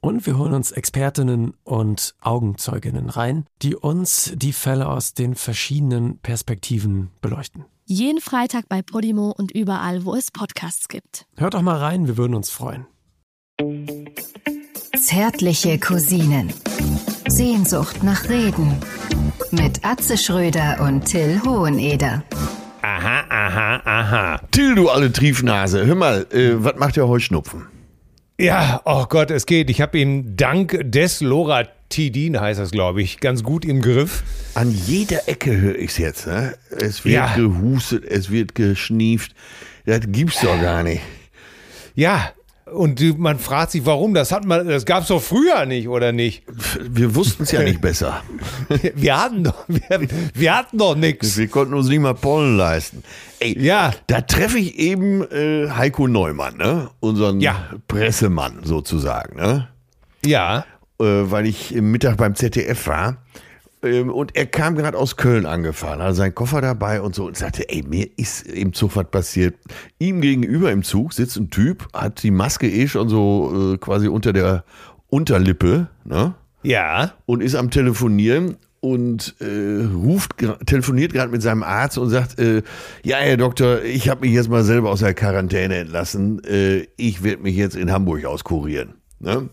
Und wir holen uns Expertinnen und Augenzeuginnen rein, die uns die Fälle aus den verschiedenen Perspektiven beleuchten. Jeden Freitag bei Podimo und überall, wo es Podcasts gibt. Hört doch mal rein, wir würden uns freuen. Zärtliche Cousinen. Sehnsucht nach Reden. Mit Atze Schröder und Till Hoheneder. Aha, aha, aha. Till, du alte Triefnase. Hör mal, äh, was macht der Heuschnupfen? Ja, oh Gott, es geht. Ich habe ihn dank des Loratidin, heißt das, glaube ich, ganz gut im Griff. An jeder Ecke höre ich es jetzt. Ne? Es wird Ja. gehustet, es wird geschnieft. Das gibt's doch gar nicht. Ja, und die- man fragt sich, warum. Das hat man, das gab es doch früher nicht, oder nicht? Wir wussten es ja nicht besser. Wir hatten doch, wir, wir hatten doch nichts. Wir konnten uns nicht mal Pollen leisten. Ey, Ja. da treffe ich eben äh, Heiko Neumann, ne? unseren Ja. Pressemann sozusagen. Ne? Ja, äh, weil ich im Mittag beim ZDF war. Ähm, und er kam gerade aus Köln angefahren, hatte seinen Koffer dabei und so und sagte, ey, mir ist im Zug was passiert. Ihm gegenüber im Zug sitzt ein Typ, hat die Maske eh schon so äh, quasi unter der Unterlippe, ne? ja. Und ist am Telefonieren und äh, ruft, telefoniert gerade mit seinem Arzt und sagt, äh, ja, Herr Doktor, ich habe mich jetzt mal selber aus der Quarantäne entlassen. Äh, ich werde mich jetzt in Hamburg auskurieren. Ne?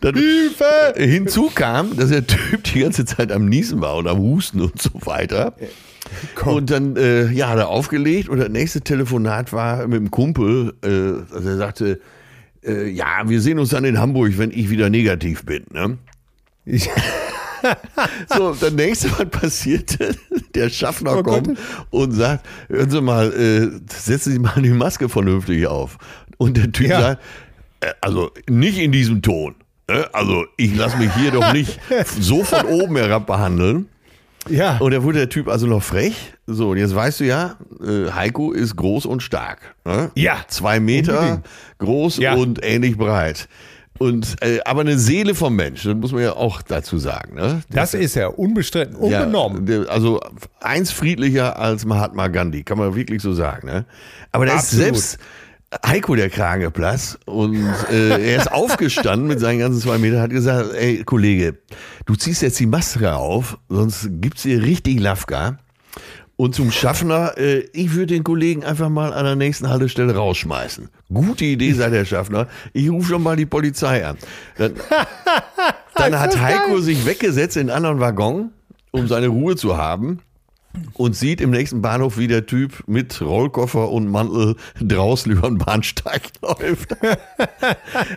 Dann Hilfe! Hinzu kam, dass der Typ die ganze Zeit am Niesen war und am Husten und so weiter. Und dann äh, ja, hat er aufgelegt und das nächste Telefonat war mit dem Kumpel, äh, also er sagte, äh, ja, wir sehen uns dann in Hamburg, wenn ich wieder negativ bin. Ne? Ich, So, das nächste, was passierte, der Schaffner Oh Gott. kommt und sagt, hören Sie mal, äh, setzen Sie mal die Maske vernünftig auf. Und der Typ Ja. sagt, also nicht in diesem Ton. ne? Also ich lasse mich hier doch nicht so von oben herab behandeln. ja. Und da wurde der Typ also noch frech. So, und jetzt weißt du ja, äh, Heiko ist groß und stark. Ne? Ja. Zwei Meter Unbedingt. groß Ja. und ähnlich breit. Und, äh, aber eine Seele vom Mensch, das muss man ja auch dazu sagen. Ne? Das ist er, unbestritten, Ja, unbenommen. der- also eins friedlicher als Mahatma Gandhi, kann man wirklich so sagen. Ne? Aber ist Absolut. selbst Heiko der Kragen geplatzt und äh, er ist aufgestanden mit seinen ganzen zwei Metern, hat gesagt, ey Kollege, du ziehst jetzt die Maske auf, sonst gibt's hier richtig Lafka. Und zum Schaffner, äh, ich würde den Kollegen einfach mal an der nächsten Haltestelle rausschmeißen. Gute Idee, sagt der Schaffner. Ich rufe schon mal die Polizei an. Dann, dann hat Heiko sich weggesetzt in einen anderen Waggon, um seine Ruhe zu haben. Und sieht im nächsten Bahnhof, wie der Typ mit Rollkoffer und Mantel draußen über den Bahnsteig läuft.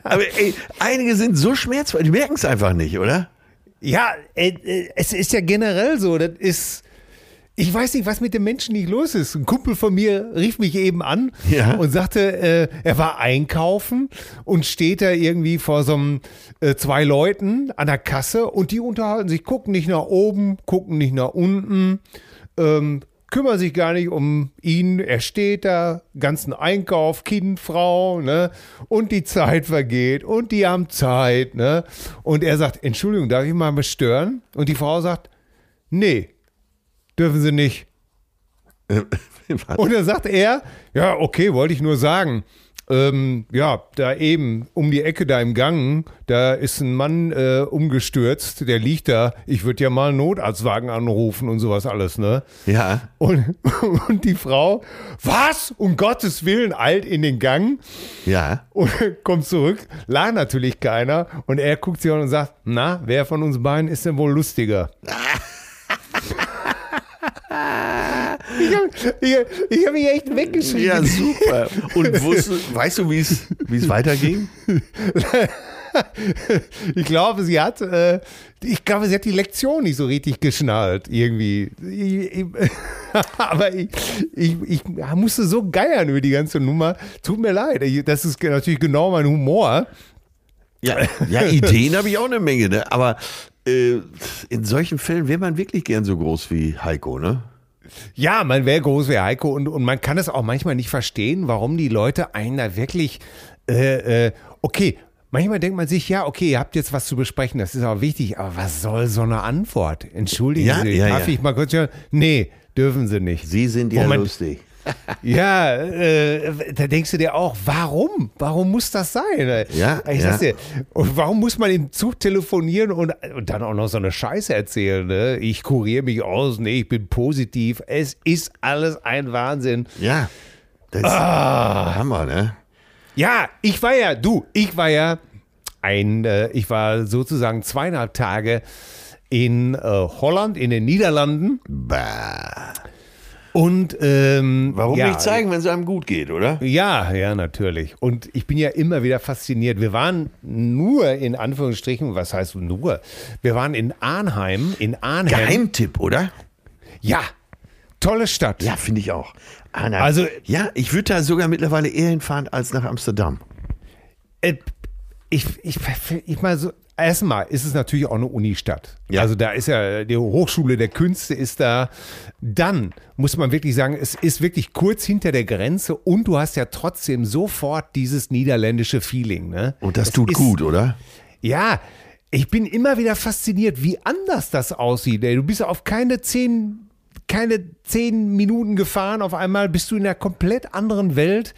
Aber ey, einige sind so schmerzvoll, die merken es einfach nicht, oder? Ja, äh, äh, es ist ja generell so, das ist. Ich weiß nicht, was mit dem Menschen nicht los ist. Ein Kumpel von mir rief mich eben an Ja. und sagte, äh, er war einkaufen und steht da irgendwie vor so einem äh, zwei Leuten an der Kasse und die unterhalten sich, gucken nicht nach oben, gucken nicht nach unten, ähm, kümmern sich gar nicht um ihn. Er steht da, ganzen Einkauf, Kind, Frau, ne? Und die Zeit vergeht und die haben Zeit, ne? Und er sagt, Entschuldigung, darf ich mal was stören? Und die Frau sagt, nee, dürfen sie nicht. Und dann sagt er, ja, okay, wollte ich nur sagen. Ähm, ja, da eben um die Ecke da im Gang, da ist ein Mann äh, umgestürzt, der liegt da. Ich würde ja mal einen Notarztwagen anrufen und sowas alles, ne? Ja. Und, und die Frau, was? Um Gottes Willen, eilt in den Gang Ja. und kommt zurück. Lag natürlich keiner. Und er guckt sich an und sagt, na, wer von uns beiden ist denn wohl lustiger? ich habe ich, hab- ich hab mich echt weggeschrieben. Ja, super. Und wusst, weißt du, wie es weiterging? Ich glaube, sie hat, äh, ich glaube, sie hat die Lektion nicht so richtig geschnallt, irgendwie. Ich, ich, aber ich, ich, musste so geiern über die ganze Nummer. Tut mir leid. Das ist natürlich genau mein Humor. Ja, ja Ideen habe ich auch eine Menge, ne? Aber äh, in solchen Fällen wäre man wirklich gern so groß wie Heiko, ne? Ja, man wäre groß wie Heiko und, und man kann es auch manchmal nicht verstehen, warum die Leute einen da wirklich, äh, äh, okay, manchmal denkt man sich, ja, okay, ihr habt jetzt was zu besprechen, das ist auch wichtig, aber was soll so eine Antwort? Entschuldigen Ja, Sie, ja, darf ja. ich mal kurz hören? Nee, dürfen Sie nicht. Sie sind ja Moment. lustig. Ja, äh, da denkst du dir auch, warum? Warum muss das sein? Ja, ich ja. sag's dir, und warum muss man im Zug telefonieren und, und dann auch noch so eine Scheiße erzählen? Ne? Ich kuriere mich aus, nee, ich bin positiv. Es ist alles ein Wahnsinn. Ja. Das ist Ah. Hammer, ne? Ja, ich war ja, du, ich war ja ein, äh, ich war sozusagen zweieinhalb Tage in äh, Holland, in den Niederlanden Bah. Und ähm, Warum ja, nicht zeigen, wenn es einem gut geht, oder? Ja, ja, natürlich. Und ich bin ja immer wieder fasziniert. Wir waren nur in Anführungsstrichen, was heißt nur? Wir waren in Arnheim, in Arnhem. Geheimtipp, oder? Ja, tolle Stadt. Ja, finde ich auch. Anna, Also- ja, ich würde da sogar mittlerweile eher hinfahren als nach Amsterdam. Äh, ich, ich, ich mal so. Erstmal ist es natürlich auch eine Unistadt. Ja. Also da ist ja die Hochschule der Künste ist da. Dann muss man wirklich sagen, es ist wirklich kurz hinter der Grenze und du hast ja trotzdem sofort dieses niederländische Feeling. Ne? Und das Es tut ist- gut, oder? Ja, ich bin immer wieder fasziniert, wie anders das aussieht. Du bist auf keine zehn, keine zehn Minuten gefahren, auf einmal bist du in einer komplett anderen Welt.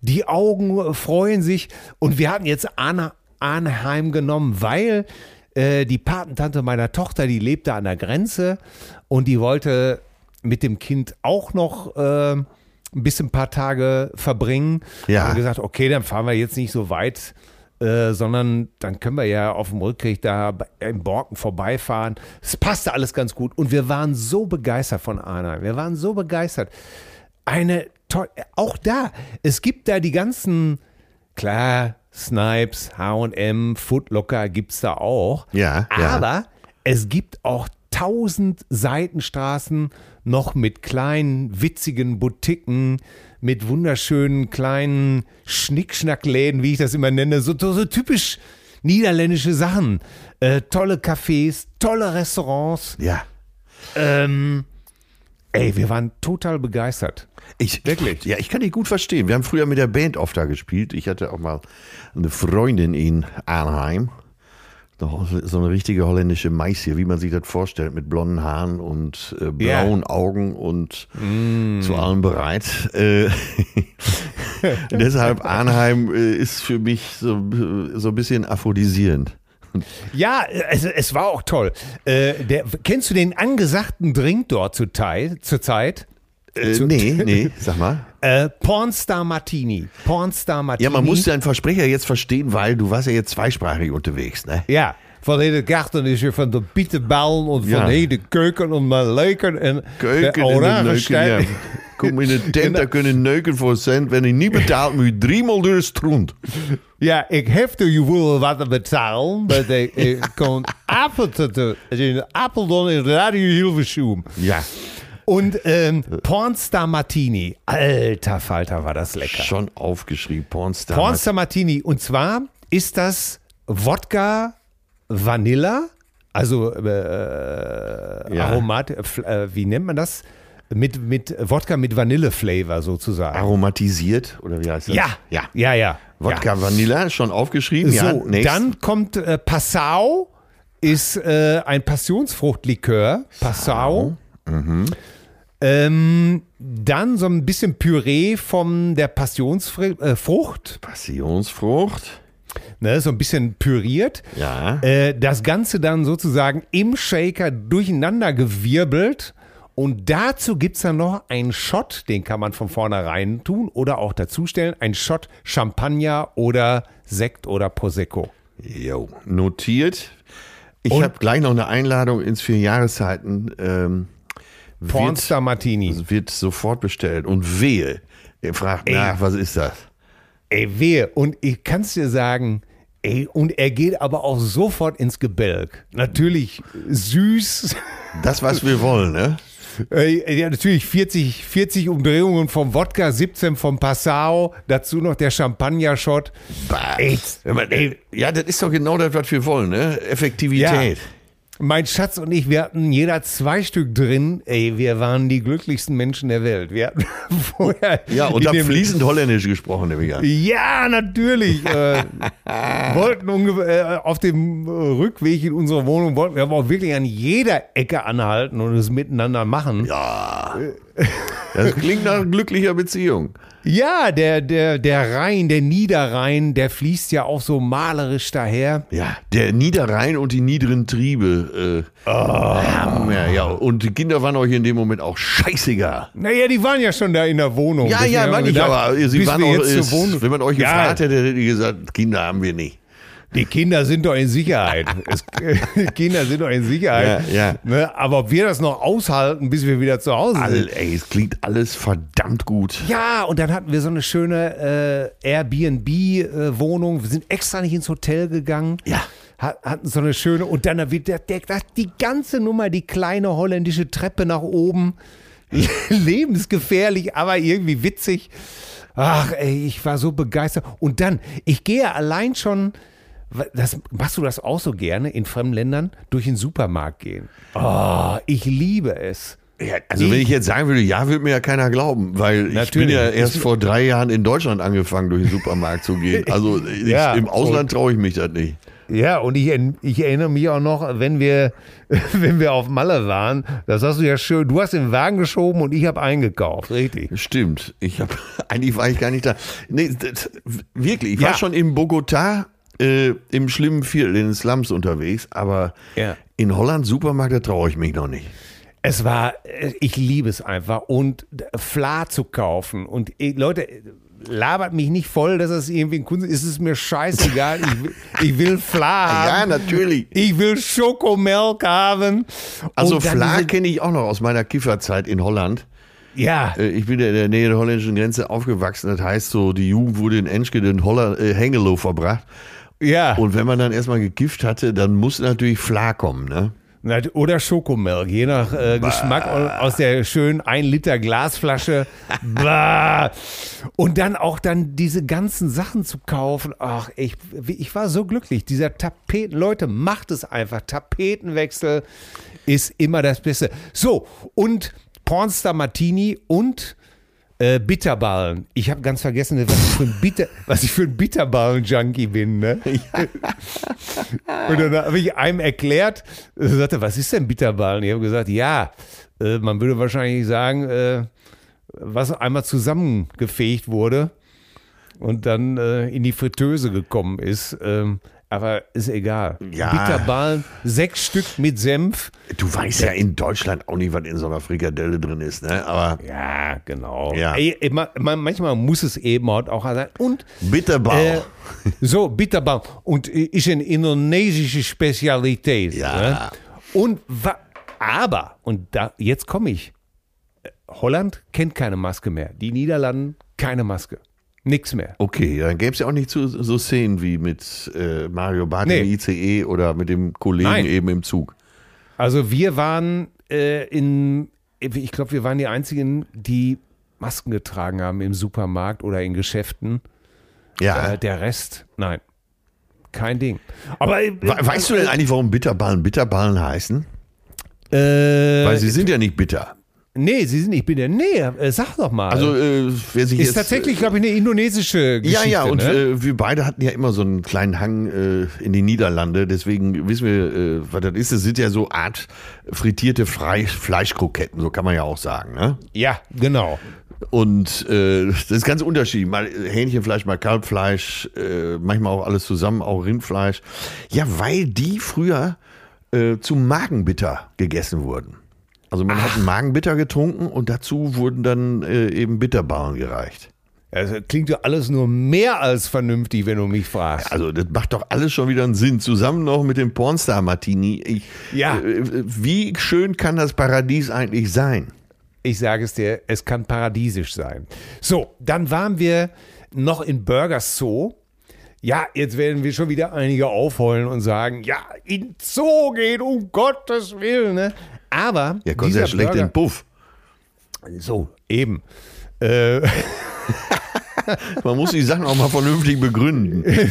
Die Augen freuen sich. Und wir hatten jetzt Arne, Arnheim genommen, weil äh, die Patentante meiner Tochter, die lebte an der Grenze und die wollte mit dem Kind auch noch äh, ein bisschen ein paar Tage verbringen. Ja. Wir gesagt, okay, dann fahren wir jetzt nicht so weit, äh, sondern dann können wir ja auf dem Rückweg da im Borken vorbeifahren. Es passte alles ganz gut und wir waren so begeistert von Arnheim. Wir waren so begeistert. Eine toll, auch da, es gibt da die ganzen, klar, Snipes, H&M, Footlocker gibt's da auch. Ja, ja. Aber es gibt auch tausend Seitenstraßen noch mit kleinen, witzigen Boutiquen, mit wunderschönen kleinen Schnickschnackläden, wie ich das immer nenne, so, so typisch niederländische Sachen. Äh, tolle Cafés, tolle Restaurants. Ja. Ähm, ey, wir waren total begeistert. Ich, Wirklich? Ja, ich kann dich gut verstehen. Wir haben früher mit der Band oft da gespielt. Ich hatte auch mal eine Freundin in Arnheim. So eine richtige holländische Meisie, wie man sich das vorstellt, mit blonden Haaren und äh, blauen Augen und zu allem bereit. Äh, deshalb Arnheim äh, ist für mich so, so ein bisschen aphrodisierend. Ja, also es war auch toll. Äh, der, kennst du den angesagten Drink dort zur, Tei- zur Zeit? Äh, Zu- nee, nee, sag mal. Äh, Pornstar Martini. Pornstar Martini. Ja, man muss deinen Versprecher jetzt verstehen, weil du warst ja jetzt zweisprachig unterwegs, ne? Ja, van hele garten is er van de bietenballen und Ja. van hele keuken und mal leuken en Keuken de de oranje. Kom in de tent, daar kunnen neuken voor cent. Wenn ik niet betaald, moet je driemaal door de stront. Ja, ik heb je wel wat betalen, maar ik, kon Apeldoorn in Apeldoorn in Radio Hilversum. Ja, Und ähm, Pornstar Martini. Alter Falter, war das lecker. schon aufgeschrieben. Pornstar. Pornstar Martini. Und zwar ist das Wodka Vanilla, also äh, Ja. Aromat, äh, äh, wie nennt man das? Mit, mit Wodka mit Vanille-Flavor sozusagen. Aromatisiert, oder wie heißt das? ja, Ja. ja, ja. Wodka Vanilla, schon aufgeschrieben. ja, So, nächst. dann kommt äh, Passau, ist äh, ein Passionsfruchtlikör. Passau. Mhm. Ähm, dann so ein bisschen Püree von der Passionsfrucht, äh, Frucht, Passionsfrucht. Ne, so ein bisschen püriert. Ja. Äh, das Ganze dann sozusagen im Shaker durcheinander gewirbelt. Und dazu gibt es dann noch einen Shot, den kann man von vornherein tun oder auch dazustellen. Ein Shot Champagner oder Sekt oder Prosecco. Jo, notiert. Ich habe gleich noch eine Einladung ins vier Jahreszeiten. Ähm, Pornstar Martini. wird, wird sofort bestellt. Und wehe, ihr fragt Ey. nach, was ist das? Ey, wehe. Und ich kann es dir sagen, ey, und er geht aber auch sofort ins Gebälk. Natürlich süß. Das, was wir wollen, ne? Ja, natürlich 40, 40 Umdrehungen vom Wodka, 17 vom Passau, dazu noch der Champagner-Shot. Ja, das ist doch genau das, was wir wollen, ne? Effektivität. Mein Schatz und ich, wir hatten jeder zwei Stück drin. Ey, wir waren die glücklichsten Menschen der Welt. Wir hatten vorher. Ja, und in hab dem- fließend Holländisch gesprochen, nehme ich an. Ja, natürlich. äh, wollten äh, auf dem äh, Rückweg in unsere Wohnung wollten wir aber auch wirklich an jeder Ecke anhalten und es miteinander machen. Ja. Das klingt nach glücklicher Beziehung. Ja, der, der, der Rhein, der Niederrhein, der fließt ja auch so malerisch daher. Ja, der Niederrhein und die niederen Triebe. Äh, Hammer, ja. Und die Kinder waren euch in dem Moment auch scheißegal. Naja, die waren ja schon da in der Wohnung. Ja, ja, meine ich, aber sie waren auch, ist, wenn man euch Ja, gefragt hätte, hätte ich gesagt, Kinder haben wir nicht. Die Kinder sind doch in Sicherheit. Es, Kinder sind doch in Sicherheit. Ja, ja. Ne, aber ob wir das noch aushalten, bis wir wieder zu Hause sind. All, ey, es klingt alles verdammt gut. Ja, und dann hatten wir so eine schöne äh, Airbnb-Wohnung. wir sind extra nicht ins Hotel gegangen. Ja. Hat- Hatten so eine schöne, und dann wird der, der, der, die ganze Nummer, die kleine holländische Treppe nach oben. Lebensgefährlich, aber irgendwie witzig. Ach, ey, ich war so begeistert. Und dann, ich gehe allein schon, das, machst du das auch so gerne in fremden Ländern, durch den Supermarkt gehen? Oh, ich liebe es. Ja, also wenn ich jetzt sagen würde, ja, würde mir ja keiner glauben, weil ich bin Natürlich. ja erst vor drei Jahren in Deutschland angefangen, durch den Supermarkt zu gehen. Also ich, Ja, im Ausland traue ich mich das nicht. Ja, und ich, ich erinnere mich auch noch, wenn wir, wenn wir auf Malle waren, das hast du ja schön, du hast den Wagen geschoben und ich habe eingekauft, richtig. Stimmt. Ich habe eigentlich war ich gar nicht da. Nee, das, wirklich. Ich Ja. war schon in Bogotá äh, im schlimmen Viertel, in den Slums unterwegs, aber Ja. in Holland Supermarkt, da traue ich mich noch nicht. Es war, äh, ich liebe es einfach und Fla zu kaufen und äh, Leute, labert mich nicht voll, dass das irgendwie ein Kunst ist, es ist mir scheißegal, ich, will- ich will Fla Ja, haben. natürlich. Ich will Schokomilk haben. Also Fla kenne ich auch noch aus meiner Kifferzeit in Holland. Ja, Äh, Ich bin ja in der Nähe der holländischen Grenze aufgewachsen. Das heißt so, die Jugend wurde in Enschede in Holland, äh, Hengelo verbracht. ja. Und wenn man dann erstmal gekifft hatte, dann muss natürlich Fla kommen, ne? Oder Schokomilk, je nach äh, Geschmack aus der schönen 1 Liter Glasflasche. bah. Und dann auch dann diese ganzen Sachen zu kaufen. Ach, ich, ich war so glücklich. Dieser Tapeten, Leute, macht es einfach. Tapetenwechsel ist immer das Beste. So, und Pornstar Martini und äh, Bitterballen. Ich habe ganz vergessen, was ich für ein, Bitter, ein Bitterballen-Junkie bin. Ne? Und dann habe ich einem erklärt, er sagte, was ist denn Bitterballen? Ich habe gesagt, ja, äh, man würde wahrscheinlich sagen, äh, was einmal zusammengefegt wurde und dann äh, in die Fritteuse gekommen ist. Ähm, aber ist egal. Ja. Bitterballen, sechs Stück mit Senf. Du weißt ja in Deutschland auch nicht, was in so einer Frikadelle drin ist, ne? Aber Ja, genau. Ja. Ey, manchmal muss es eben halt auch sein. Und Bitterbau. Äh, so, Bitterball. Und ist eine indonesische Spezialität. Ja. Ne? Und aber, und da, jetzt komme ich. Holland kennt keine Maske mehr. Die Niederlanden keine Maske. Nix mehr. Okay, dann gäbe es ja auch nicht so, so Szenen wie mit äh, Mario Barth Nee. im ICE oder mit dem Kollegen Nein. eben im Zug. Also wir waren äh, in, ich glaube, wir waren die einzigen, die Masken getragen haben im Supermarkt oder in Geschäften. Ja. Äh, der Rest, nein. Kein Ding. Aber äh, We weißt du denn eigentlich, warum Bitterballen Bitterballen heißen? äh, Weil sie sind ja nicht bitter. Nee, sie sind nicht bitte. Nee, äh, sag doch mal. Also, äh, wer sich ist jetzt. tatsächlich, glaube ich, eine indonesische Ja, Geschichte. ja, und ne? äh, wir beide hatten ja immer so einen kleinen Hang äh, in die Niederlande, deswegen wissen wir, äh, was das ist. Das sind ja so Art frittierte Fre Fleischkroketten, so kann man ja auch sagen. Ne? ja, genau. Und äh, das ist ganz unterschiedlich. Mal Hähnchenfleisch, mal Kalbfleisch, äh, manchmal auch alles zusammen, auch Rindfleisch. Ja, weil die früher äh, zum Magenbitter gegessen wurden. Also man hat einen Magenbitter getrunken und dazu wurden dann äh, eben Bitterballen gereicht. Also klingt ja alles nur mehr als vernünftig, wenn du mich fragst. Also das macht doch alles schon wieder einen Sinn. Zusammen noch mit dem Pornstar Martini. Ich, Ja. Äh, wie schön kann das Paradies eigentlich sein? Ich sage es dir, es kann paradiesisch sein. So, dann waren wir noch in Burgers Zoo. Ja, jetzt werden wir schon wieder einige aufheulen und sagen, ja, in Zoo gehen, um Gottes Willen. Ne? Aber Ja, kommt ja dieser schlecht in Burger, den Puff. So, eben. Äh, Man muss die Sachen auch mal vernünftig begründen.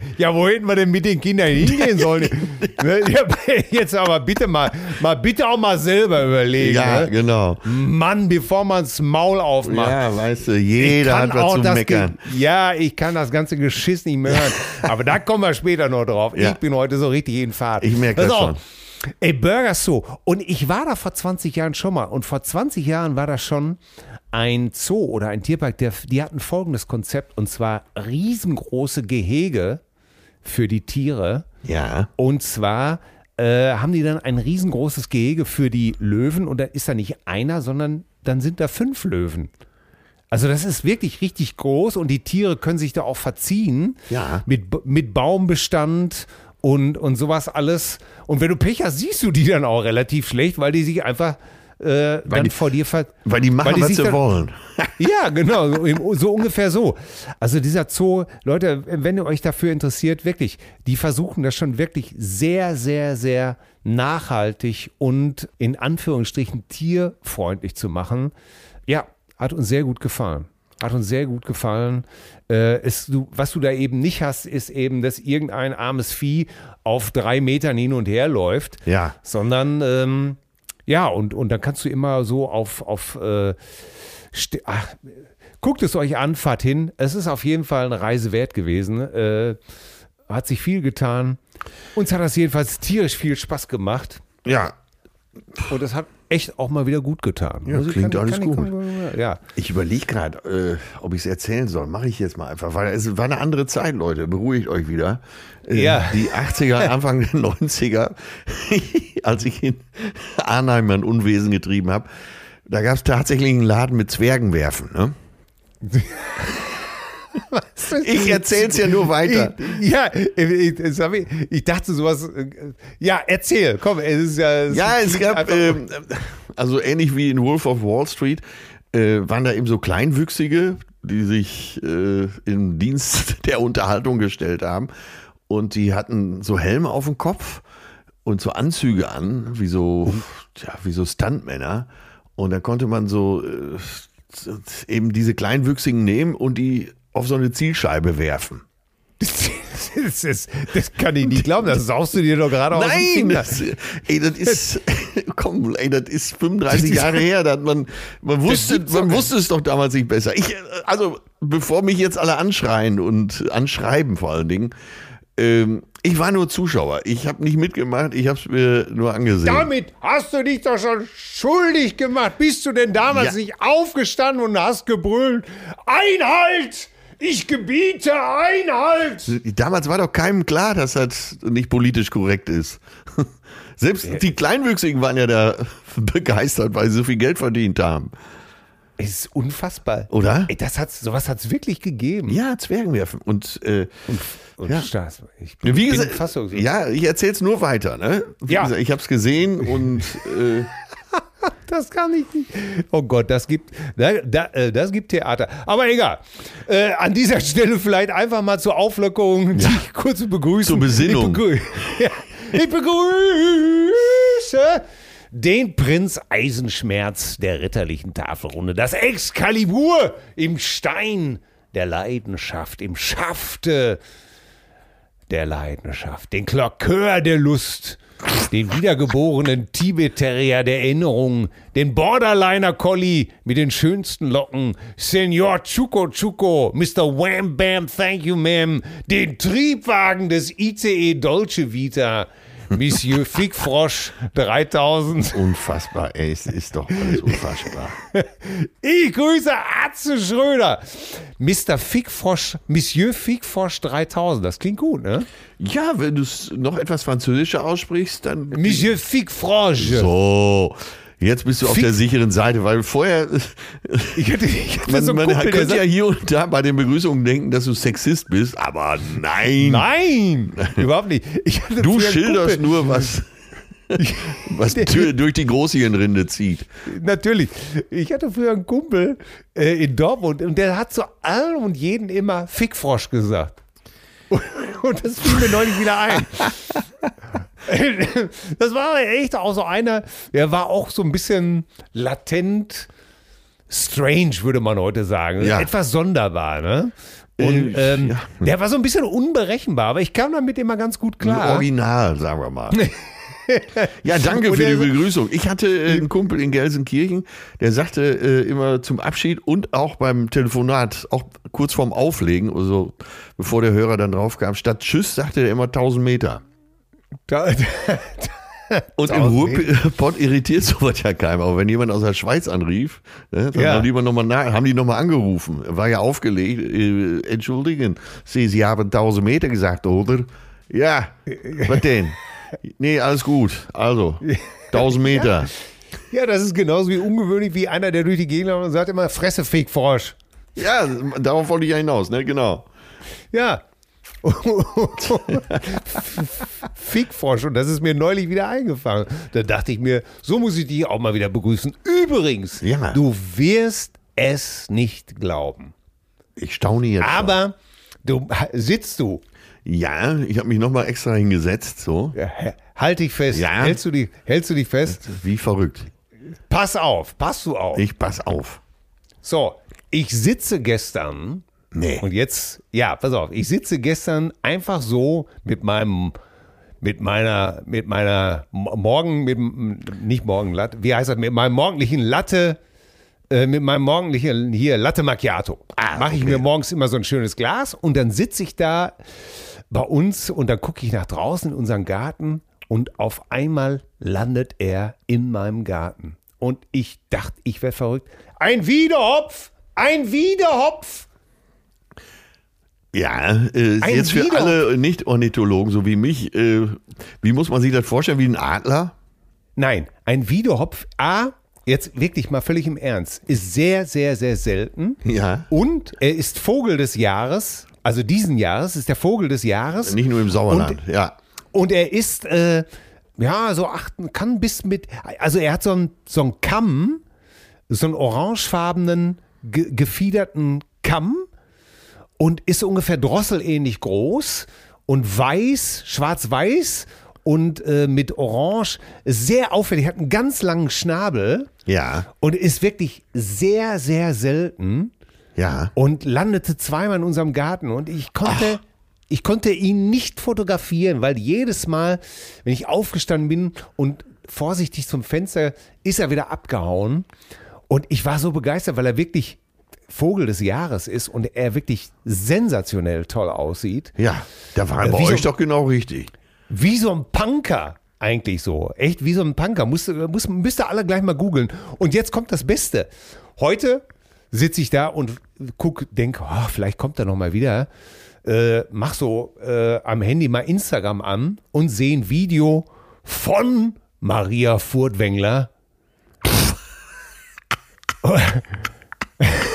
Ja, wo hätten wir denn mit den Kindern hingehen sollen? Ne, ja, Jetzt aber bitte mal, mal bitte auch mal selber überlegen. Ja, ne? genau. Mann, bevor man das Maul aufmacht. Ja, weißt du, jeder hat was auch zu meckern. Ja, ich kann das ganze Geschiss nicht mehr hören. Aber da kommen wir später noch drauf. Ja. Ich bin heute so richtig in Fahrt. Ich merke das auf. Ey, Burger Zoo. Und ich war da vor 20 Jahren schon mal. Und vor 20 Jahren war das schon ein Zoo oder ein Tierpark, der, die hatten folgendes Konzept. Und zwar riesengroße Gehege für die Tiere. Ja. Und zwar äh, haben die dann ein riesengroßes Gehege für die Löwen und da ist da nicht einer, sondern dann sind da fünf Löwen. Also das ist wirklich richtig groß und die Tiere können sich da auch verziehen Ja. mit, mit Baumbestand und, und sowas alles. Und wenn du Pech hast, siehst du die dann auch relativ schlecht, weil die sich einfach äh, dann die- vor dir ver Weil die machen, die was sie dann- wollen. ja, genau, so, so ungefähr so. Also dieser Zoo, Leute, wenn ihr euch dafür interessiert, wirklich, die versuchen das schon wirklich sehr, sehr, sehr nachhaltig und in Anführungsstrichen tierfreundlich zu machen. Ja, hat uns sehr gut gefallen. Hat uns sehr gut gefallen. Äh, es, du, was du da eben nicht hast, ist eben, dass irgendein armes Vieh auf drei Metern hin und her läuft Ja. sondern ähm, ja, und, und dann kannst du immer so auf, auf äh, ach, guckt es euch an, fahrt hin. Es ist auf jeden Fall eine Reise wert gewesen. Äh, hat sich viel getan. Uns hat das jedenfalls tierisch viel Spaß gemacht. Ja. Und es hat echt auch mal wieder gut getan. Ja, klingt alles ich- gut. ja. Ich überlege gerade, äh, ob ich es erzählen soll. Mache ich jetzt mal einfach, weil es war eine andere Zeit, Leute. Beruhigt euch wieder. Äh, Ja. Die 80er, Anfang der 90er, als ich in Arnheim mein Unwesen getrieben habe, da gab es tatsächlich einen Laden mit Zwergenwerfen. Ne? Ich erzähl's ja nur weiter. Ich, ja, ich, ich, dachte sowas. äh, Ja, erzähl, komm, es ist ja. Ja, es gab, ähm, also ähnlich wie in Wolf of Wall Street, äh, waren da eben so Kleinwüchsige, die sich äh, im Dienst der Unterhaltung gestellt haben. Und die hatten so Helme auf dem Kopf und so Anzüge an, wie so, ja, wie so Stuntmänner. Und da konnte man so äh, eben diese Kleinwüchsigen nehmen und die auf so eine Zielscheibe werfen. Das, ist, das kann ich nicht glauben, das saust du dir doch gerade aus dem Nein, Finger. das, ey, das ist, komm, ey, das ist 35 Jahre her. Da hat man, man wusste, man wusste es doch damals nicht besser. Ich, also, bevor mich jetzt alle anschreien und anschreiben vor allen Dingen, ähm, ich war nur Zuschauer. Ich habe nicht mitgemacht, ich habe es mir nur angesehen. Damit hast du dich doch schon schuldig gemacht. Bist du denn damals Ja. nicht aufgestanden und hast gebrüllt? Einhalt! Ich gebiete Einhalt! Damals war doch keinem klar, dass das nicht politisch korrekt ist. Selbst die Kleinwüchsigen waren ja da begeistert, weil sie so viel Geld verdient haben. Es ist unfassbar. Oder? Ey, das hat's, sowas hat es wirklich gegeben. Ja, Zwergenwerfen. Und äh, Und Ja. Stars. Ich Wie bin gesagt, fassungslos. ja, ich erzähl's nur weiter. Ne? Wie Ja. gesagt, ich habe es gesehen und äh, Das kann ich nicht. Oh Gott, das gibt, äh, das gibt Theater. Aber egal. Äh, an dieser Stelle vielleicht einfach mal zur Auflockerung, die kurze Begrüßung. Zur Besinnung. Ich, begrü ja, ich begrüße den Prinz Eisenschmerz der ritterlichen Tafelrunde. Das Exkalibur im Stein der Leidenschaft, im Schafte der Leidenschaft, den Klokör der Lust, den wiedergeborenen Tibet-Terrier der Erinnerung, den Borderliner Collie mit den schönsten Locken, Senor Chuco Chuco, Mr. Wham Bam, thank you ma'am, den Triebwagen des ICE Dolce Vita, Monsieur Fickfrosch 3000. unfassbar. Ey, es ist doch alles unfassbar. Ich grüße Atze Schröder. Mr. Fickfrosch, Monsieur Fickfrosch 3000. Das klingt gut, ne? Ja, wenn du es noch etwas französischer aussprichst, dann. Monsieur Fickfrosch. So. Jetzt bist du auf Fick- der sicheren Seite, weil vorher, Ich hatte, ich hatte man, so man Kumpel, könnte ja hier und da bei den Begrüßungen denken, dass du Sexist bist, aber nein. Nein, überhaupt nicht. Du schilderst Kumpel, nur, was, was durch die Großhirnrinde zieht. Natürlich. Ich hatte früher einen Kumpel äh, in Dortmund und der hat zu allen und jeden immer Fickfrosch gesagt. Und, und das fiel mir neulich wieder ein. Das war echt auch so einer, der war auch so ein bisschen latent strange, würde man heute sagen. Ja. Etwas sonderbar, ne? Und Äh, ähm, ja. der war so ein bisschen unberechenbar, aber ich kam damit immer ganz gut Ein klar. Original, sagen wir mal. Ja, danke für die Begrüßung. Ich hatte äh, einen Kumpel in Gelsenkirchen, der sagte äh, immer zum Abschied und auch beim Telefonat, auch kurz vorm Auflegen, also bevor der Hörer dann drauf kam, statt Tschüss sagte er immer 1000 Meter. Da, Und im 1000 Ruhrpott irritiert sowas ja keinem. Aber wenn jemand aus der Schweiz anrief, ne, dann Ja. haben die, mal noch mal nach, haben die nochmal angerufen. War ja aufgelegt. Äh, entschuldigen, Sie, Sie haben 1000 Meter gesagt, oder? Ja, was denn? Nee, alles gut. Also, 1000 Meter. ja, das ist genauso wie ungewöhnlich wie einer, der durch die Gegend läuft und sagt immer, Fresse, Fick, Frosch. Ja, darauf wollte ich ja hinaus, ne? Genau. Ja. Fickfrosch und das ist mir neulich wieder eingefallen. Da dachte ich mir, so muss ich dich auch mal wieder begrüßen. Übrigens, Ja. du wirst es nicht glauben. Ich staune jetzt. schon. Aber du sitzt du, Ja, ich habe mich nochmal extra hingesetzt, so. ja, halt dich fest. Ja. Hältst, du dich, hältst du dich fest? Wie verrückt. Pass auf, pass du auf. Ich pass auf. So, ich sitze gestern Nee. und jetzt, ja, pass auf, ich sitze gestern einfach so mit meinem, mit meiner, mit meiner Mo- Morgen, mit, dem- nicht Morgenlatte, wie heißt das, mit meinem morgendlichen Latte, äh, mit meinem morgendlichen hier Latte Macchiato. Ah, Mache ich okay. mir morgens immer so ein schönes Glas und dann sitze ich da bei uns und dann gucke ich nach draußen in unseren Garten und auf einmal landet er in meinem Garten. Und ich dachte, ich wäre verrückt. Ein Wiederhopf! Ein Wiederhopf! Ja, äh, Ein jetzt für Wiederhopf. alle Nicht-Ornithologen, so wie mich, äh, wie muss man sich das vorstellen? Wie ein Adler? Nein, ein Wiederhopf, A, jetzt wirklich mal völlig im Ernst, ist sehr, sehr, sehr selten. Ja. Und er ist Vogel des Jahres, also diesen Jahres ist der Vogel des Jahres. Nicht nur im Sauerland. ja. Und er ist, äh, ja, so achten, kann bis mit, also er hat so einen, so einen Kamm, so einen orangefarbenen, ge gefiederten Kamm und ist ungefähr drosselähnlich groß und weiß, schwarz-weiß und äh, mit orange, sehr auffällig, hat einen ganz langen Schnabel Ja. und ist wirklich sehr, sehr selten Ja. und landete zweimal in unserem Garten und ich konnte, ich konnte ihn nicht fotografieren, weil jedes Mal, wenn ich aufgestanden bin und vorsichtig zum Fenster, ist er wieder abgehauen und ich war so begeistert, weil er wirklich Vogel des Jahres ist und er wirklich sensationell toll aussieht. Ja. Da war Äh, bei wie so- euch doch genau richtig. Wie so ein Punker. Eigentlich so. Echt wie so ein Punker. Muss, muss, müsst ihr alle gleich mal googeln. Und jetzt kommt das Beste. Heute sitze ich da und guck, denke, oh, vielleicht kommt er noch mal wieder. Äh, mach so äh, am Handy mal Instagram an und sehe ein Video von Maria Furtwängler.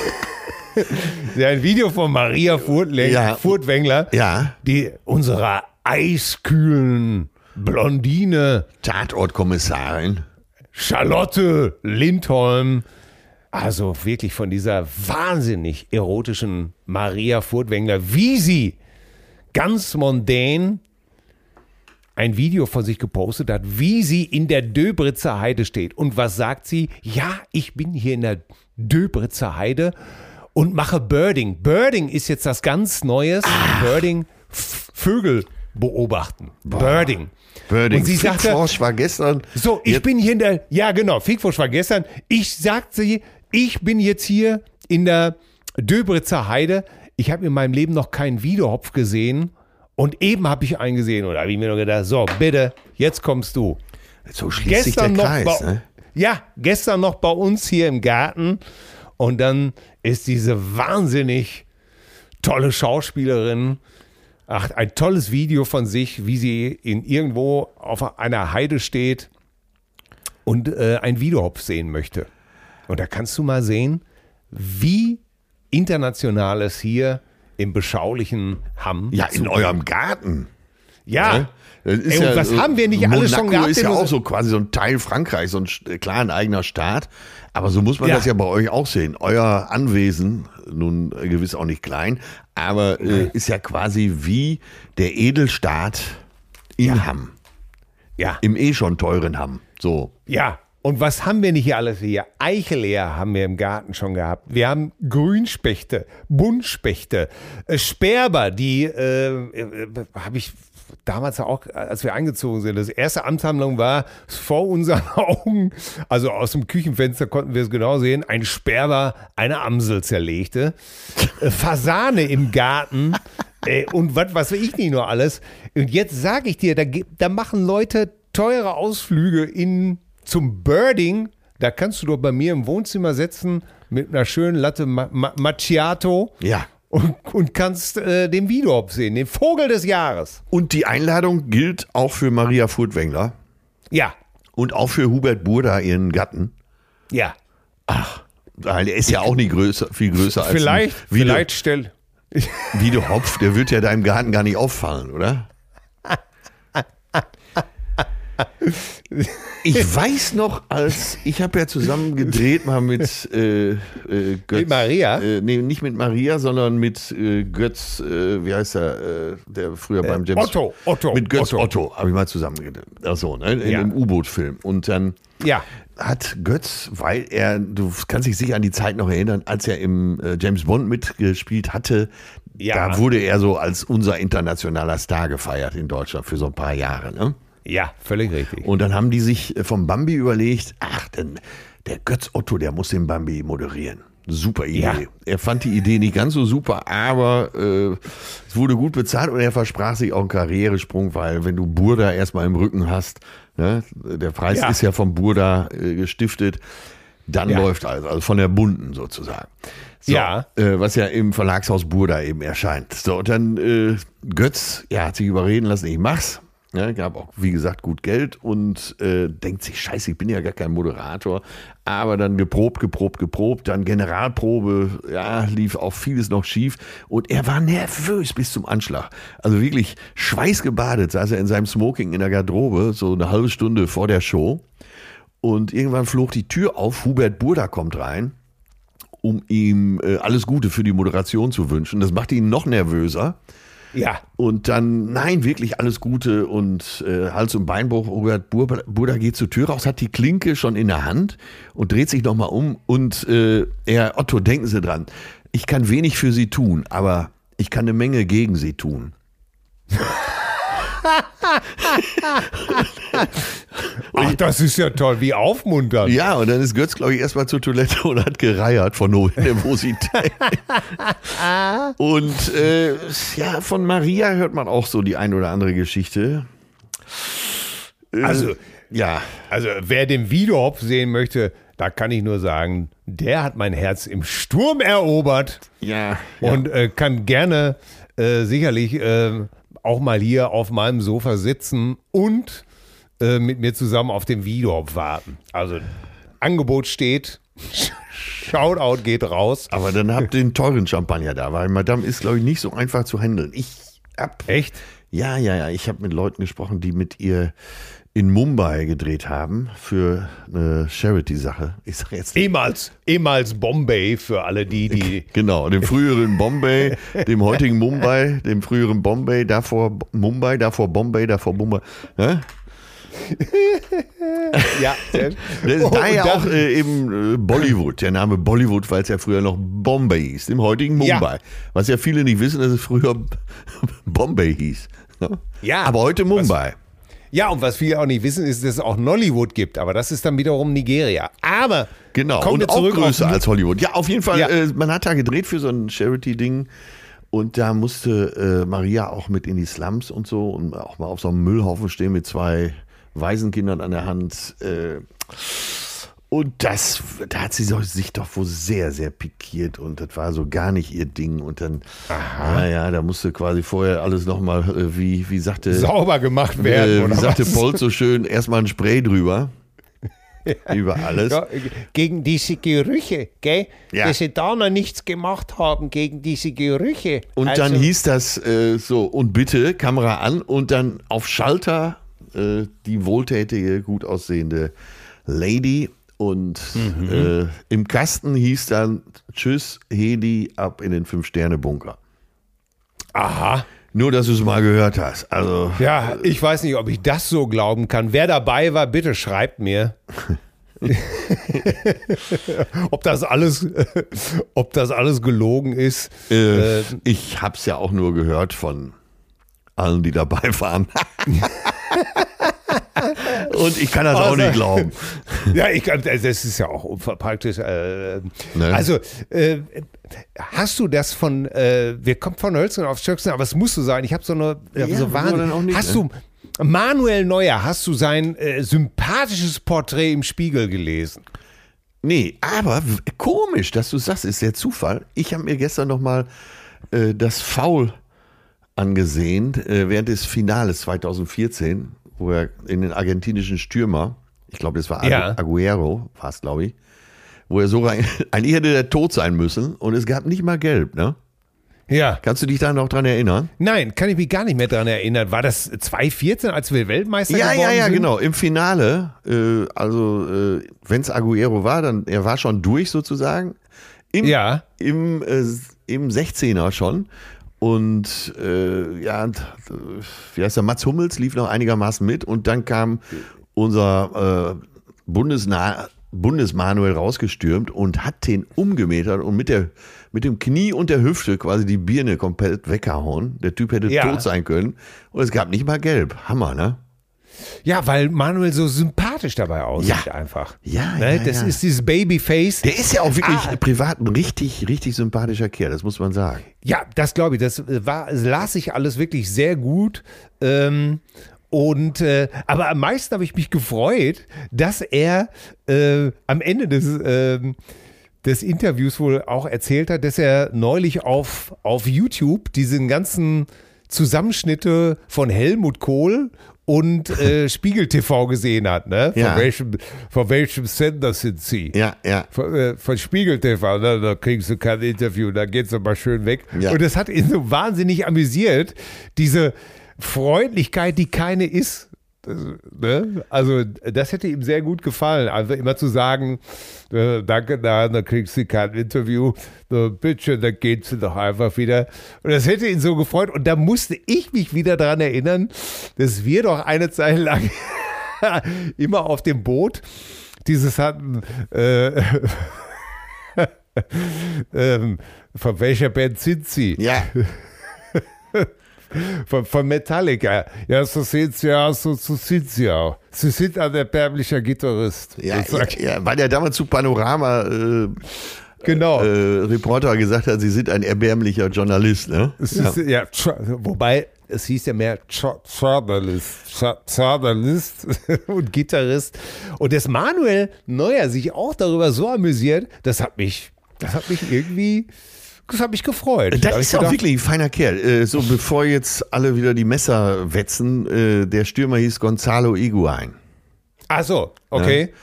ja, ein Video von Maria Furtwängler, Ja. Furtwängler Ja. die unserer eiskühlen Blondine Tatortkommissarin. Charlotte Lindholm. Also wirklich von dieser wahnsinnig erotischen Maria Furtwängler, wie sie ganz mondän ein Video von sich gepostet hat, wie sie in der Döbritzer Heide steht. Und was sagt sie? Ja, ich bin hier in der Döbritzer Heide und mache Birding. Birding ist jetzt das ganz Neues. Birding, F- Vögel beobachten. Birding. Birding. Und sie sagte, Fickfrosch war gestern. so, ich bin hier in der, ja genau, Fickfusch war gestern. Ich sagte sie, ich bin jetzt hier in der Döbritzer Heide. Ich habe in meinem Leben noch keinen Wiederhopf gesehen. Und eben habe ich einen gesehen. Und da habe ich mir nur gedacht, so, bitte, jetzt kommst du. So schließt sich Gestern der noch Kreis. bei, Ne? Ja, gestern noch bei uns hier im Garten. Und dann ist diese wahnsinnig tolle Schauspielerin. Ach, ein tolles Video von sich, wie sie in irgendwo auf einer Heide steht und äh, ein Wiederhopf sehen möchte. Und da kannst du mal sehen, wie international es hier im beschaulichen Hamm Ja, in eurem Garten. Ja. Ne? Das ist Ey, und ja was so- haben wir nicht alles schon Monaco gehabt? ist ja auch so quasi so ein Teil Frankreichs, so ein klar ein eigener Staat. Aber so muss man Ja. das ja bei euch auch sehen. Euer Anwesen, nun äh, gewiss auch nicht klein, aber äh, ist ja quasi wie der Edelstaat in Hamm. Ja. Im eh schon teuren Hamm. So. Ja, Und was haben wir nicht hier alles hier? Eicheleer haben wir im Garten schon gehabt. Wir haben Grünspechte, Buntspechte, äh, Sperber, die äh, äh, habe ich damals auch, als wir eingezogen sind. Das erste Amtshandlung war vor unseren Augen, also aus dem Küchenfenster konnten wir es genau sehen, ein Sperber eine Amsel zerlegte. Äh, Fasane im Garten. Äh, und was weiß ich nicht nur alles. Und jetzt sage ich dir, da, da machen Leute teure Ausflüge in, zum Birding. Da kannst du doch bei mir im Wohnzimmer sitzen mit einer schönen Latte Ma Ma Macchiato Ja. Und, und kannst äh, den Wiedorp sehen, den Vogel des Jahres. Und die Einladung gilt auch für Maria Furtwängler Ja, und auch für Hubert Burda, ihren Gatten. ja. Weil der ist ja auch nicht größer, viel größer als Vielleicht, vielleicht stell. Wiede Hopf. Der wird ja da im Garten gar nicht auffallen, oder? Ich weiß noch, als ich habe ja zusammen gedreht mal mit äh, äh, Götz. Mit Maria? Äh, nee, nicht mit Maria, sondern mit äh, Götz, äh, wie heißt er, äh, der früher beim James Otto, Otto, Mit Götz Otto. Otto, habe ich mal zusammen gedreht. Ach so, ne? In Ja. dem U-Boot-Film. Und dann Ja. hat Götz, weil er, du kannst dich sicher an die Zeit noch erinnern, als er im äh, James Bond mitgespielt hatte, Ja. da wurde er so als unser internationaler Star gefeiert in Deutschland für so ein paar Jahre. Ne? Ja, völlig richtig. Und dann haben die sich äh, vom Bambi überlegt, ach, denn der Götz Otto, der muss den Bambi moderieren. Super Idee. Ja. Er fand die Idee nicht ganz so super, aber äh, es wurde gut bezahlt und er versprach sich auch einen Karrieresprung, weil wenn du Burda erstmal im Rücken hast, ne, der Preis Ja. ist ja vom Burda äh, gestiftet, dann Ja. läuft alles, also von der Bunten sozusagen. So, Ja. Äh, was ja im Verlagshaus Burda eben erscheint. So, und dann äh, Götz, ja, hat sich überreden lassen, ich mach's. Ja, gab auch, wie gesagt, gut Geld und äh, denkt sich, scheiße, ich bin ja gar kein Moderator. Aber dann geprobt, geprobt, geprobt, dann Generalprobe, ja, lief auch vieles noch schief. Und er war nervös bis zum Anschlag. Also wirklich schweißgebadet saß er in seinem Smoking in der Garderobe, so eine halbe Stunde vor der Show. Und irgendwann flog die Tür auf, Hubert Burda kommt rein, um ihm äh, alles Gute für die Moderation zu wünschen. Das machte ihn noch nervöser. Ja. Und dann, nein, wirklich alles Gute und äh, Hals- und Beinbruch. Robert Bur- Burda geht zur Tür raus, hat die Klinke schon in der Hand und dreht sich nochmal um. Und äh, er, Otto, denken Sie dran, ich kann wenig für Sie tun, aber ich kann eine Menge gegen Sie tun. Ach, das ist ja toll, wie aufmunternd. Ja, und dann ist Götz, glaube ich, erstmal zur Toilette und hat gereiert von Nervosität. und äh, ja, von Maria hört man auch so die ein oder andere Geschichte. Äh, Also- ja, Also, wer den Wiedorp sehen möchte, da kann ich nur sagen, der hat mein Herz im Sturm erobert ja, ja. und äh, kann gerne äh, sicherlich äh, auch mal hier auf meinem Sofa sitzen und äh, mit mir zusammen auf den Wiedorp warten. Also, Angebot steht, Shoutout geht raus. Aber dann habt ihr den teuren Champagner da, weil Madame ist, glaube ich, nicht so einfach zu handeln. Ich hab. Echt? Ja, ja, ja. Ich habe mit Leuten gesprochen, die mit ihr in Mumbai gedreht haben für eine Charity-Sache. Ich sage jetzt Ehemals, ehemals Bombay für alle die, die. Genau, dem früheren Bombay, dem heutigen Mumbai, dem früheren Bombay, davor Mumbai, davor Bombay, davor Mumbai. Ja? Ja, sehr- Das ist Oh, daher auch äh, eben äh, Bollywood, der Name Bollywood, weil es ja früher noch Bombay hieß, dem heutigen Ja. Mumbai. Was ja viele nicht wissen, dass es früher Bombay hieß. ne? Ja. Aber heute Mumbai. Ja, und was viele auch nicht wissen, ist, dass es auch Nollywood gibt, aber das ist dann wiederum Nigeria. Aber Genau, kommen und wir auch zurück größer als Hollywood. Ja, auf jeden Fall, Ja. äh, man hat da gedreht für so ein Charity-Ding und da musste äh, Maria auch mit in die Slums und so und auch mal auf so einem Müllhaufen stehen mit zwei Waisenkindern an der Hand. Äh, und das, da hat sie sich doch wohl sehr, sehr pikiert und das war so gar nicht ihr Ding. Und dann, naja, da musste quasi vorher alles nochmal, äh, wie, wie sagte, sauber gemacht werden. äh, oder wie sagte was? Polt so schön, erstmal ein Spray drüber. Über alles. Ja, gegen diese Gerüche, gell? Ja. Dass sie da noch nichts gemacht haben gegen diese Gerüche. Und Also, dann hieß das äh, so, und bitte, Kamera an und dann auf Schalter äh, die wohltätige, gut aussehende Lady. Und Mhm. äh, im Kasten hieß dann, tschüss, Hedi, ab in den Fünf-Sterne-Bunker. Aha. Nur, dass du es mal gehört hast. Also, Ja, ich weiß nicht, ob ich das so glauben kann. Wer dabei war, bitte schreibt mir. ob das alles, ob das alles gelogen ist. Äh, ich habe es ja auch nur gehört von allen, die dabei waren. Und ich kann das auch Also- nicht glauben. Ja, ich kann, das ist ja auch praktisch. Äh, Ne? Also, äh, hast du das von, äh, wir kommen von Hölzchen auf Stöckchen, aber es muss so sein. Ich habe so eine, Ja, so Wahnsinn. auch hast ne? du, Manuel Neuer, hast du sein äh, sympathisches Porträt im Spiegel gelesen? Nee, aber komisch, dass du sagst, ist der Zufall. Ich habe mir gestern nochmal äh, das Foul angesehen, äh, während des Finales 2014, wo er in den argentinischen Stürmer, ich glaube, das war Agu Ja. Aguero, war es, glaube ich, wo er so rein, eigentlich hätte der tot sein müssen und es gab nicht mal gelb, ne? Ja. Kannst du dich da noch dran erinnern? Nein, kann ich mich gar nicht mehr daran erinnern. War das 2014, als wir Weltmeister Ja, geworden ja, ja, sind? genau. Im Finale, äh, also äh, wenn es Aguero war, dann er war schon durch sozusagen. Im, Ja. Im, äh, im 16er schon. Und äh, ja, und, wie heißt der, Mats Hummels lief noch einigermaßen mit und dann kam unser äh, Bundesna Bundesmanuel rausgestürmt und hat den umgemetert und mit, der, mit dem Knie und der Hüfte quasi die Birne komplett weggehauen. Der Typ hätte Ja. tot sein können. Und es gab nicht mal gelb. Hammer, ne? Ja, weil Manuel so sympathisch dabei aussieht Ja. einfach. Ja, ne? ja, Das ja. ist dieses Babyface. Der ist ja auch wirklich Ah. privat ein richtig, richtig sympathischer Kerl, das muss man sagen. Ja, das glaube ich. Das äh, war, es las sich alles wirklich sehr gut. Ähm, und äh, aber am meisten habe ich mich gefreut, dass er äh, am Ende des, ähm, des Interviews wohl auch erzählt hat, dass er neulich auf, auf YouTube diesen ganzen Zusammenschnitte von Helmut Kohl und äh, Spiegel TV gesehen hat, ne? Von, Ja. welchem, von welchem Sender sind sie? Ja, ja. von, äh, von Spiegel TV, ne, da kriegst du kein Interview, da geht's aber schön weg. Ja. Und das hat ihn so wahnsinnig amüsiert, diese Freundlichkeit, die keine ist. Das, ne? Also das hätte ihm sehr gut gefallen. Also immer zu sagen, äh, danke, da, kriegst du kein Interview, äh, bitte, dann geht's doch einfach wieder. Und das hätte ihn so gefreut. Und da musste ich mich wieder daran erinnern, dass wir doch eine Zeit lang immer auf dem Boot dieses hatten, äh, ähm, von welcher Band sind Sie? Ja, Von, von Metallica. Ja, so sind Sie ja, so, so sind Sie auch. Sie sind ein erbärmlicher Gitarrist. ja, ja, ja, weil der damals zu Panorama äh, Genau. äh, Reporter gesagt hat, sie sind ein erbärmlicher Journalist, ne? Ja. ist, ja, wobei es hieß ja mehr Journalist, Journalist und Gitarrist. Und dass Manuel Neuer sich auch darüber so amüsiert, das hat mich, das hat mich irgendwie, das hat mich gefreut. Da Das hab ist ja auch wirklich ein feiner Kerl. Äh, so, bevor jetzt alle wieder die Messer wetzen, äh, der Stürmer hieß Gonzalo Iguain. Ach so, okay.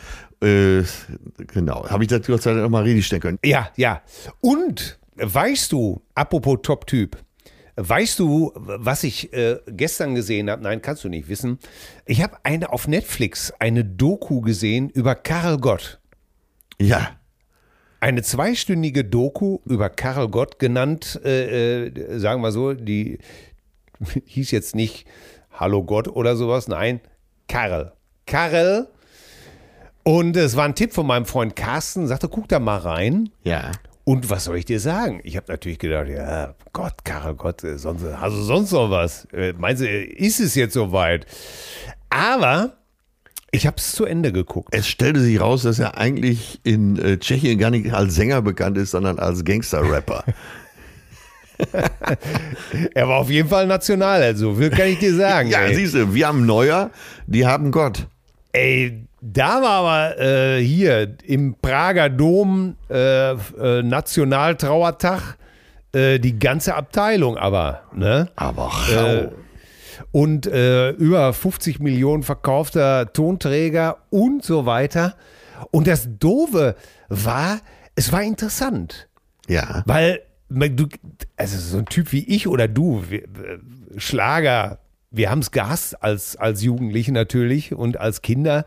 Äh, genau, habe ich das Gott sei Dank mal richtig stellen können. Ja, ja. Und weißt du, apropos Top-Typ, weißt du, was ich äh, gestern gesehen habe? Nein, kannst du nicht wissen. Ich habe eine auf Netflix, eine Doku gesehen über Karel Gott. Ja, Eine zweistündige Doku über Karel Gott genannt, äh, äh, sagen wir so, die hieß jetzt nicht Hallo Gott oder sowas, nein, Karel. Karel. Und es war ein Tipp von meinem Freund Carsten, sagte, guck da mal rein. ja. Und was soll ich dir sagen? Ich habe natürlich gedacht, ja, Gott, Karel Gott, äh, sonst, also sonst noch was. Äh, Meinst du, ist es jetzt soweit? Aber ich habe es zu Ende geguckt. Es stellte sich raus, dass er eigentlich in äh, Tschechien gar nicht als Sänger bekannt ist, sondern als Gangster-Rapper. Er war auf jeden Fall national, also kann ich dir sagen. ja, ey. siehst du, wir haben Neuer, die haben Gott. Ey, da war aber äh, hier im Prager Dom äh, äh, Nationaltrauertag äh, die ganze Abteilung aber, ne? Aber Äh, und äh, über 50 Millionen verkaufter Tonträger und so weiter. Und das Doofe war, es war interessant, ja. weil du, also so ein Typ wie ich oder du, wir, äh, Schlager, wir haben es gehasst als, als Jugendliche natürlich und als Kinder.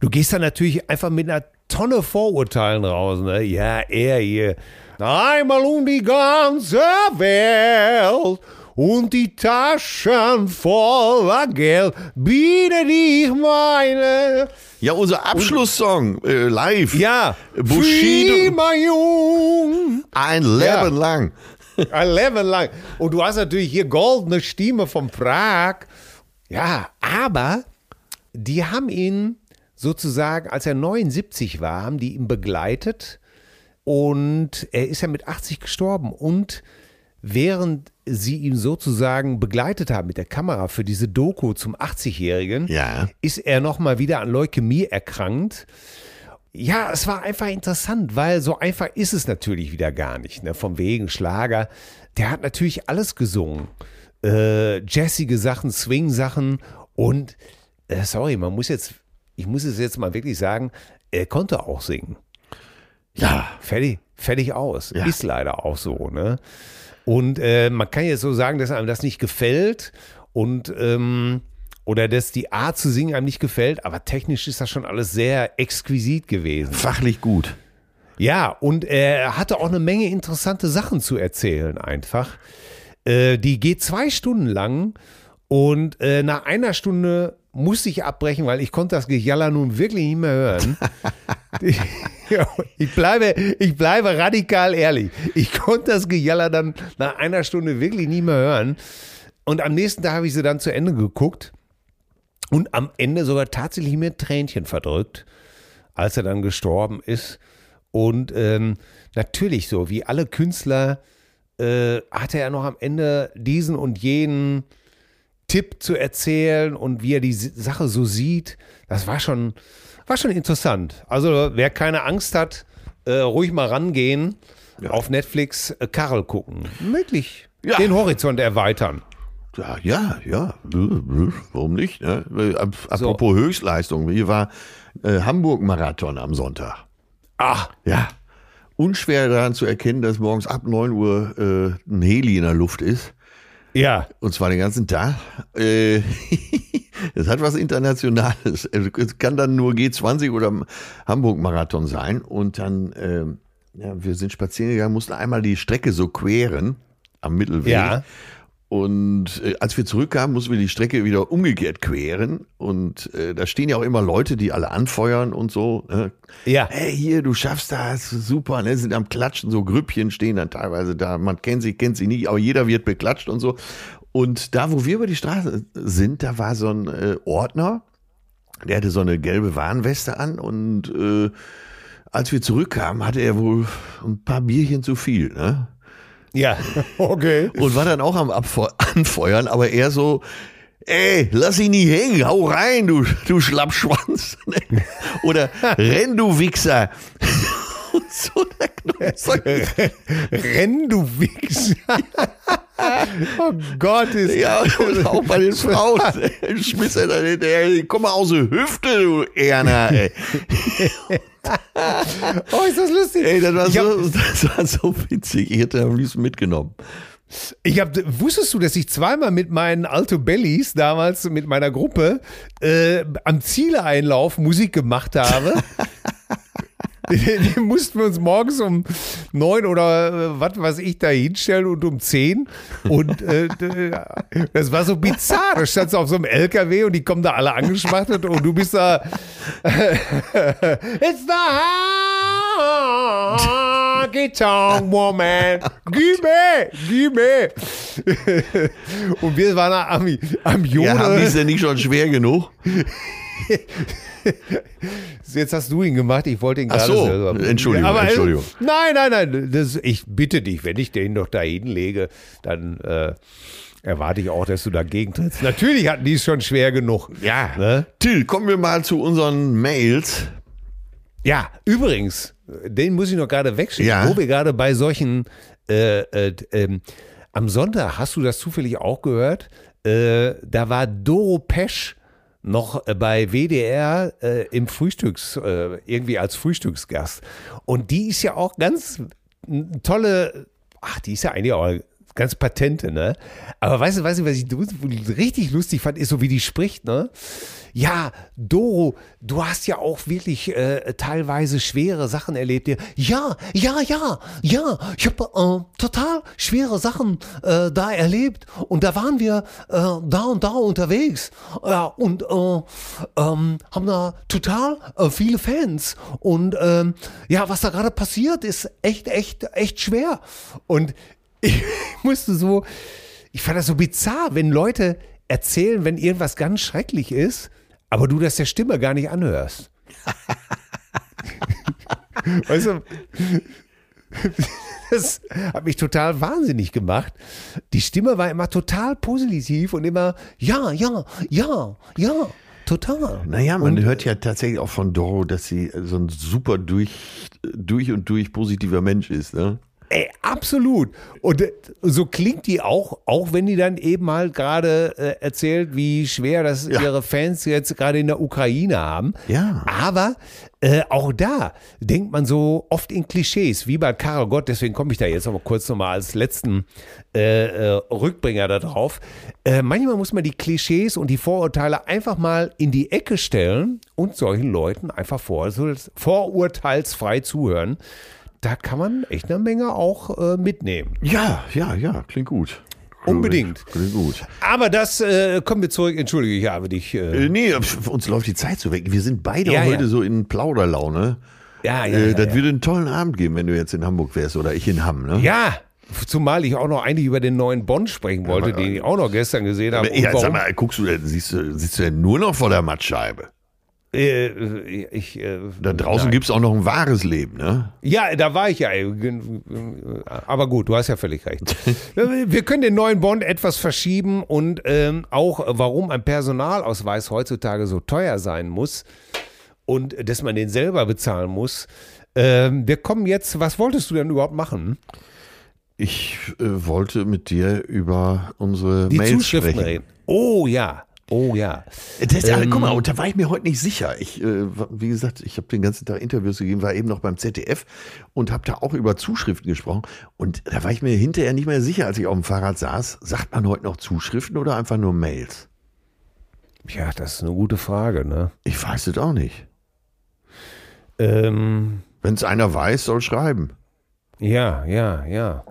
Du gehst dann natürlich einfach mit einer Tonne Vorurteilen raus. Ne? Ja, er hier. Einmal um die ganze Welt und die Taschen voller Geld, biete ich meine. Ja, unser Abschlusssong äh, live. Ja, Bushido. Jung. Ein Leben Ja. lang. Ein Leben lang. Und du hast natürlich hier goldene Stimme von Prag. Ja, aber die haben ihn sozusagen, als er 79 war, haben die ihn begleitet. Und er ist ja mit 80 gestorben. Und während sie ihn sozusagen begleitet haben mit der Kamera für diese Doku zum 80-Jährigen, Ja. ist er nochmal wieder an Leukämie erkrankt. Ja, es war einfach interessant, weil so einfach ist es natürlich wieder gar nicht. Ne? Vom wegen Schlager. Der hat natürlich alles gesungen. Äh, jazzige Sachen, Swing-Sachen und äh, sorry, man muss jetzt, ich muss es jetzt mal wirklich sagen, er konnte auch singen. Ja. Fertig, fertig aus. Ja. Ist leider auch so, ne? Und äh, man kann jetzt so sagen, dass einem das nicht gefällt und ähm, oder dass die Art zu singen einem nicht gefällt, aber technisch ist das schon alles sehr exquisit gewesen. Fachlich gut. Ja, und er hatte auch eine Menge interessante Sachen zu erzählen einfach. Äh, die geht zwei Stunden lang und äh, nach einer Stunde musste ich abbrechen, weil ich konnte das Gejaller nun wirklich nicht mehr hören. Ich, bleibe, ich bleibe radikal ehrlich. Ich konnte das Gejaller dann nach einer Stunde wirklich nicht mehr hören. Und am nächsten Tag habe ich sie dann zu Ende geguckt und am Ende sogar tatsächlich mir Tränchen verdrückt, als er dann gestorben ist. Und ähm, natürlich so, wie alle Künstler, äh, hatte er noch am Ende diesen und jenen Tipp zu erzählen und wie er die Sache so sieht. Das war schon, war schon interessant. Also wer keine Angst hat, äh, ruhig mal rangehen, auf Netflix äh, Karel gucken. Wirklich Ja. den Horizont erweitern. Ja, ja, ja. Warum nicht? Ne? Ap- Apropos Höchstleistung. Hier war äh, Hamburg-Marathon am Sonntag. Ah, Ja. Unschwer daran zu erkennen, dass morgens ab 9 Uhr äh, ein Heli in der Luft ist. Ja. Und zwar den ganzen Tag. Äh, Es hat was Internationales. Es kann dann nur G20 oder Hamburg-Marathon sein. Und dann, ähm, ja, wir sind spazieren gegangen, mussten einmal die Strecke so queren am Mittelweg. Ja. Und äh, als wir zurückkamen, mussten wir die Strecke wieder umgekehrt queren. Und äh, da stehen ja auch immer Leute, die alle anfeuern und so. Ne? Ja. Hey, hier, du schaffst das, super. Ne? Sind am Klatschen, so Grüppchen stehen dann teilweise da. Man kennt sie, kennt sie nicht, aber jeder wird beklatscht und so. Und da, wo wir über die Straße sind, da war so ein äh, Ordner, der hatte so eine gelbe Warnweste an und äh, als wir zurückkamen, hatte er wohl ein paar Bierchen zu viel. Ne? Ja, okay. und war dann auch am Abfeu Anfeuern, aber eher so, ey, lass ihn nie hängen, hau rein, du, du Schlappschwanz. Oder renn, du Wichser. Und so, der Renn, du Wichser. oh Gott, ist ja, und auch bei den Frauen. Schmiss er dann hinterher, komm mal aus der Hüfte, du Erna, ey. Oh, ist das lustig. Ey, das war, so, das war so witzig. Ich hätte am liebsten mitgenommen. ich hab, wusstest du, dass ich zweimal mit meinen Alto Bellies, damals mit meiner Gruppe, äh, am Zieleinlauf Musik gemacht habe? Die mussten wir uns morgens um neun oder äh, was weiß ich da hinstellen und um zehn. Und äh, d- das war so bizarr. Da stand auf so einem LKW und die kommen da alle angeschmachtet und du bist da. It's the honky tonk woman. Gib mir, gib mir. Und wir waren da am, am Ja, haben die es denn nicht schon schwer genug? Jetzt hast du ihn gemacht, ich wollte ihn Ach gerade so, selber. Entschuldigung, Aber, Entschuldigung. Nein, nein, nein. Das, ich bitte dich, wenn ich den doch da hinlege, dann äh, erwarte ich auch, dass du dagegen trittst. Natürlich hatten die es schon schwer genug. Ja. Ne? Till, kommen wir mal zu unseren Mails. Ja, übrigens, den muss ich noch gerade wegschicken, Ja. wo wir gerade bei solchen äh, äh, ähm, am Sonntag, hast du das zufällig auch gehört? Äh, da war Doro Pesch noch bei WDR äh, im Frühstücks, äh, irgendwie als Frühstücksgast. Und die ist ja auch ganz tolle, ach, die ist ja eigentlich auch ganz Patente, ne? Aber weißt du, weißt du, was ich richtig lustig fand, ist so, wie die spricht, ne? Ja, Doro, du hast ja auch wirklich äh, teilweise schwere Sachen erlebt. Ja, ja, ja, ja, ich habe äh, total schwere Sachen äh, da erlebt und da waren wir äh, da und da unterwegs ja, und äh, ähm, haben da total äh, viele Fans und ähm, ja, was da gerade passiert, ist echt, echt, echt schwer und ich musste so, ich fand das so bizarr, wenn Leute erzählen, wenn irgendwas ganz schrecklich ist, aber du das der Stimme gar nicht anhörst. weißt du, das hat mich total wahnsinnig gemacht. Die Stimme war immer total positiv und immer, ja, ja, ja, ja. Total. Naja, man und, hört ja tatsächlich auch von Doro, dass sie so ein super durch, durch und durch positiver Mensch ist. Ne? Ey, absolut. Und äh, so klingt die auch, auch wenn die dann eben mal gerade äh, erzählt, wie schwer das ja. ihre Fans jetzt gerade in der Ukraine haben. Ja. Aber äh, auch da denkt man so oft in Klischees, wie bei Karel Gott, deswegen komme ich da jetzt aber kurz nochmal als letzten äh, äh, Rückbringer da drauf. Äh, manchmal muss man die Klischees und die Vorurteile einfach mal in die Ecke stellen und solchen Leuten einfach vor, vorurteilsfrei zuhören da kann man echt eine Menge auch äh, mitnehmen. Ja, ja, ja, klingt gut. Unbedingt. Klingt gut. Aber das äh, kommen wir zurück. Entschuldige, ich habe dich. Äh, äh nee, uns läuft die Zeit so weg. Wir sind beide ja, heute ja. so in Plauderlaune. Ja, ja. Äh, das ja. würde einen tollen Abend geben, wenn du jetzt in Hamburg wärst oder ich in Hamm, ne? Ja, Zumal ich auch noch eigentlich über den neuen Bond sprechen wollte, den ich auch noch gestern gesehen habe. Ja, sag mal, guckst du siehst du, siehst du denn nur noch vor der Mattscheibe? Äh, ich, äh, da draußen gibt es auch noch ein wahres Leben, ne? Ja, da war ich ja. Aber gut, du hast ja völlig recht. Wir können den neuen Bond etwas verschieben und ähm, auch, warum ein Personalausweis heutzutage so teuer sein muss und dass man den selber bezahlen muss. Ähm, wir kommen jetzt, was wolltest du denn überhaupt machen? Ich äh, wollte mit dir über unsere Die Mails Zuschriften sprechen. reden. Oh ja. Oh ja. Das, ähm, guck mal, und da war ich mir heute nicht sicher. Ich, äh, wie gesagt, ich habe den ganzen Tag Interviews gegeben, war eben noch beim ZDF und habe da auch über Zuschriften gesprochen. Und da war ich mir hinterher nicht mehr sicher, als ich auf dem Fahrrad saß. Sagt man heute noch Zuschriften oder einfach nur Mails? Ja, das ist eine gute Frage, ne? Ich weiß es auch nicht. Ähm, Wenn es einer weiß, soll schreiben. Ja, ja, ja.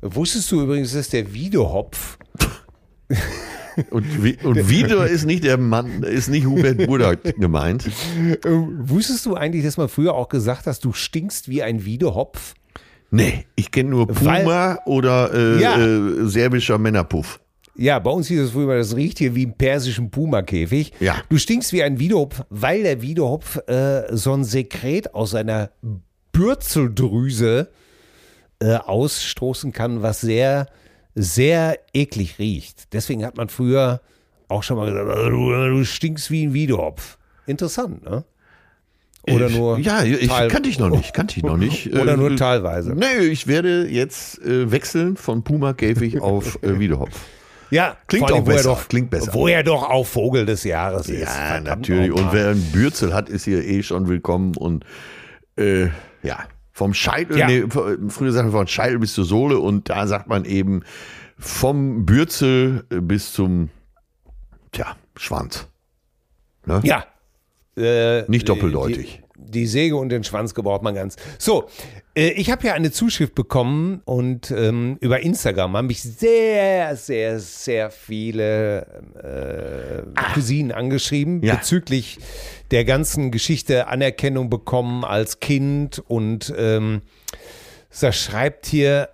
Wusstest du übrigens, dass der Videohopf Und, und wieder ist nicht der Mann, ist nicht Hubert Burda gemeint. Ähm, wusstest du eigentlich, dass man früher auch gesagt hat, du stinkst wie ein Wiedehopf? Nee, ich kenne nur Puma Weil, oder äh, ja. äh, serbischer Männerpuff. Ja, bei uns hieß es früher, das riecht hier wie im persischen Puma-Käfig. Ja. Du stinkst wie ein Wiedehopf, weil der Wiedehopf äh, so ein Sekret aus seiner Bürzeldrüse äh, ausstoßen kann, was sehr sehr eklig riecht. Deswegen hat man früher auch schon mal gesagt, also du, du stinkst wie ein Wiedehopf. Interessant, ne? Oder ich, nur. Ja, ich kannte ich noch nicht, kannte ich noch nicht. Oder nur äh, teilweise. Nee, ich werde jetzt äh, wechseln von Puma-Käfig auf äh, Wiedehopf. Ja, klingt auch besser. Doch, klingt besser. Wo er doch auch Vogel des Jahres ist. Ja, natürlich. Und wer einen Bürzel hat, ist hier eh schon willkommen. Und äh, ja, vom Scheitel, ja. nee, früher sagt man von Scheitel bis zur Sohle und da sagt man eben vom Bürzel bis zum, tja, Schwanz. Ne? Ja. Äh, Nicht doppeldeutig. Die, die, Säge und den Schwanz gebraucht man ganz. So, äh, ich habe ja eine Zuschrift bekommen und ähm, über Instagram haben mich sehr, sehr, sehr viele äh, ah. Cousinen angeschrieben ja. bezüglich der ganzen Geschichte Anerkennung bekommen als Kind und ähm, da schreibt hier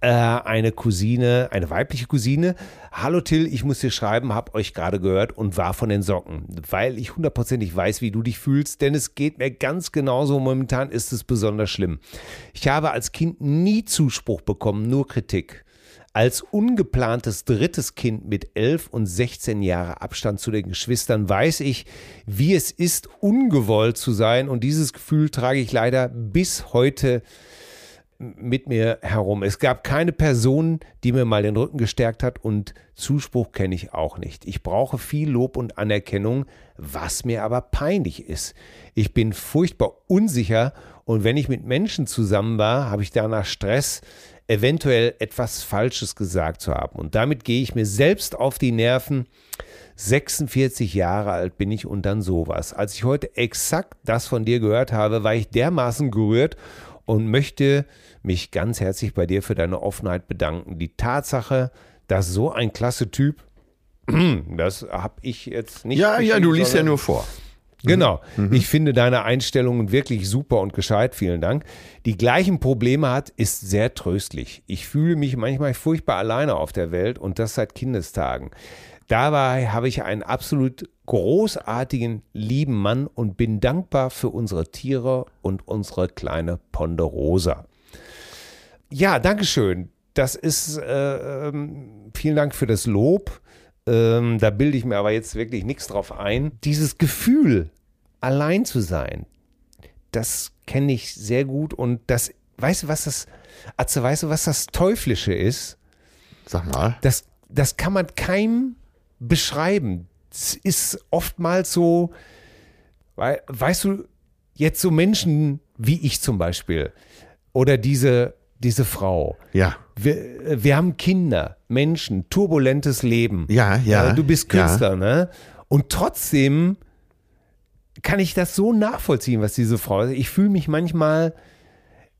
äh, eine Cousine, eine weibliche Cousine. Hallo Till, ich muss dir schreiben, hab euch gerade gehört und war von den Socken, weil ich hundertprozentig weiß, wie du dich fühlst, denn es geht mir ganz genauso. Momentan ist es besonders schlimm. Ich habe als Kind nie Zuspruch bekommen, nur Kritik. Als ungeplantes drittes Kind mit 11 und 16 Jahre Abstand zu den Geschwistern weiß ich, wie es ist, ungewollt zu sein. Und dieses Gefühl trage ich leider bis heute mit mir herum. Es gab keine Person, die mir mal den Rücken gestärkt hat und Zuspruch kenne ich auch nicht. Ich brauche viel Lob und Anerkennung, was mir aber peinlich ist. Ich bin furchtbar unsicher und wenn ich mit Menschen zusammen war, habe ich danach Stress. Eventuell etwas Falsches gesagt zu haben. Und damit gehe ich mir selbst auf die Nerven. 46 Jahre alt bin ich und dann sowas. Als ich heute exakt das von dir gehört habe, war ich dermaßen gerührt und möchte mich ganz herzlich bei dir für deine Offenheit bedanken. Die Tatsache, dass so ein klasse Typ, das habe ich jetzt nicht. Ja, ja, du liest ja nur vor. Genau. Ich finde deine Einstellungen wirklich super und gescheit. Vielen Dank. Die gleichen Probleme hat, ist sehr tröstlich. Ich fühle mich manchmal furchtbar alleine auf der Welt und das seit Kindestagen. Dabei habe ich einen absolut großartigen, lieben Mann und bin dankbar für unsere Tiere und unsere kleine Ponderosa. Ja, Dankeschön. Das ist, äh, ähm, vielen Dank für das Lob. Ähm, da bilde ich mir aber jetzt wirklich nichts drauf ein. Dieses Gefühl, allein zu sein, das kenne ich sehr gut und das, weißt du, was das, Atze, weißt du, was das Teuflische ist? Sag mal. Das, das kann man keinem beschreiben. Es ist oftmals so, wei- weißt du, jetzt so Menschen wie ich zum Beispiel oder diese, diese Frau. Ja. Wir, wir haben Kinder, Menschen, turbulentes Leben. Ja, ja, Äh, Du bist ja. Künstler, ne? Und trotzdem kann ich das so nachvollziehen, was diese Frau. Ich fühle mich manchmal,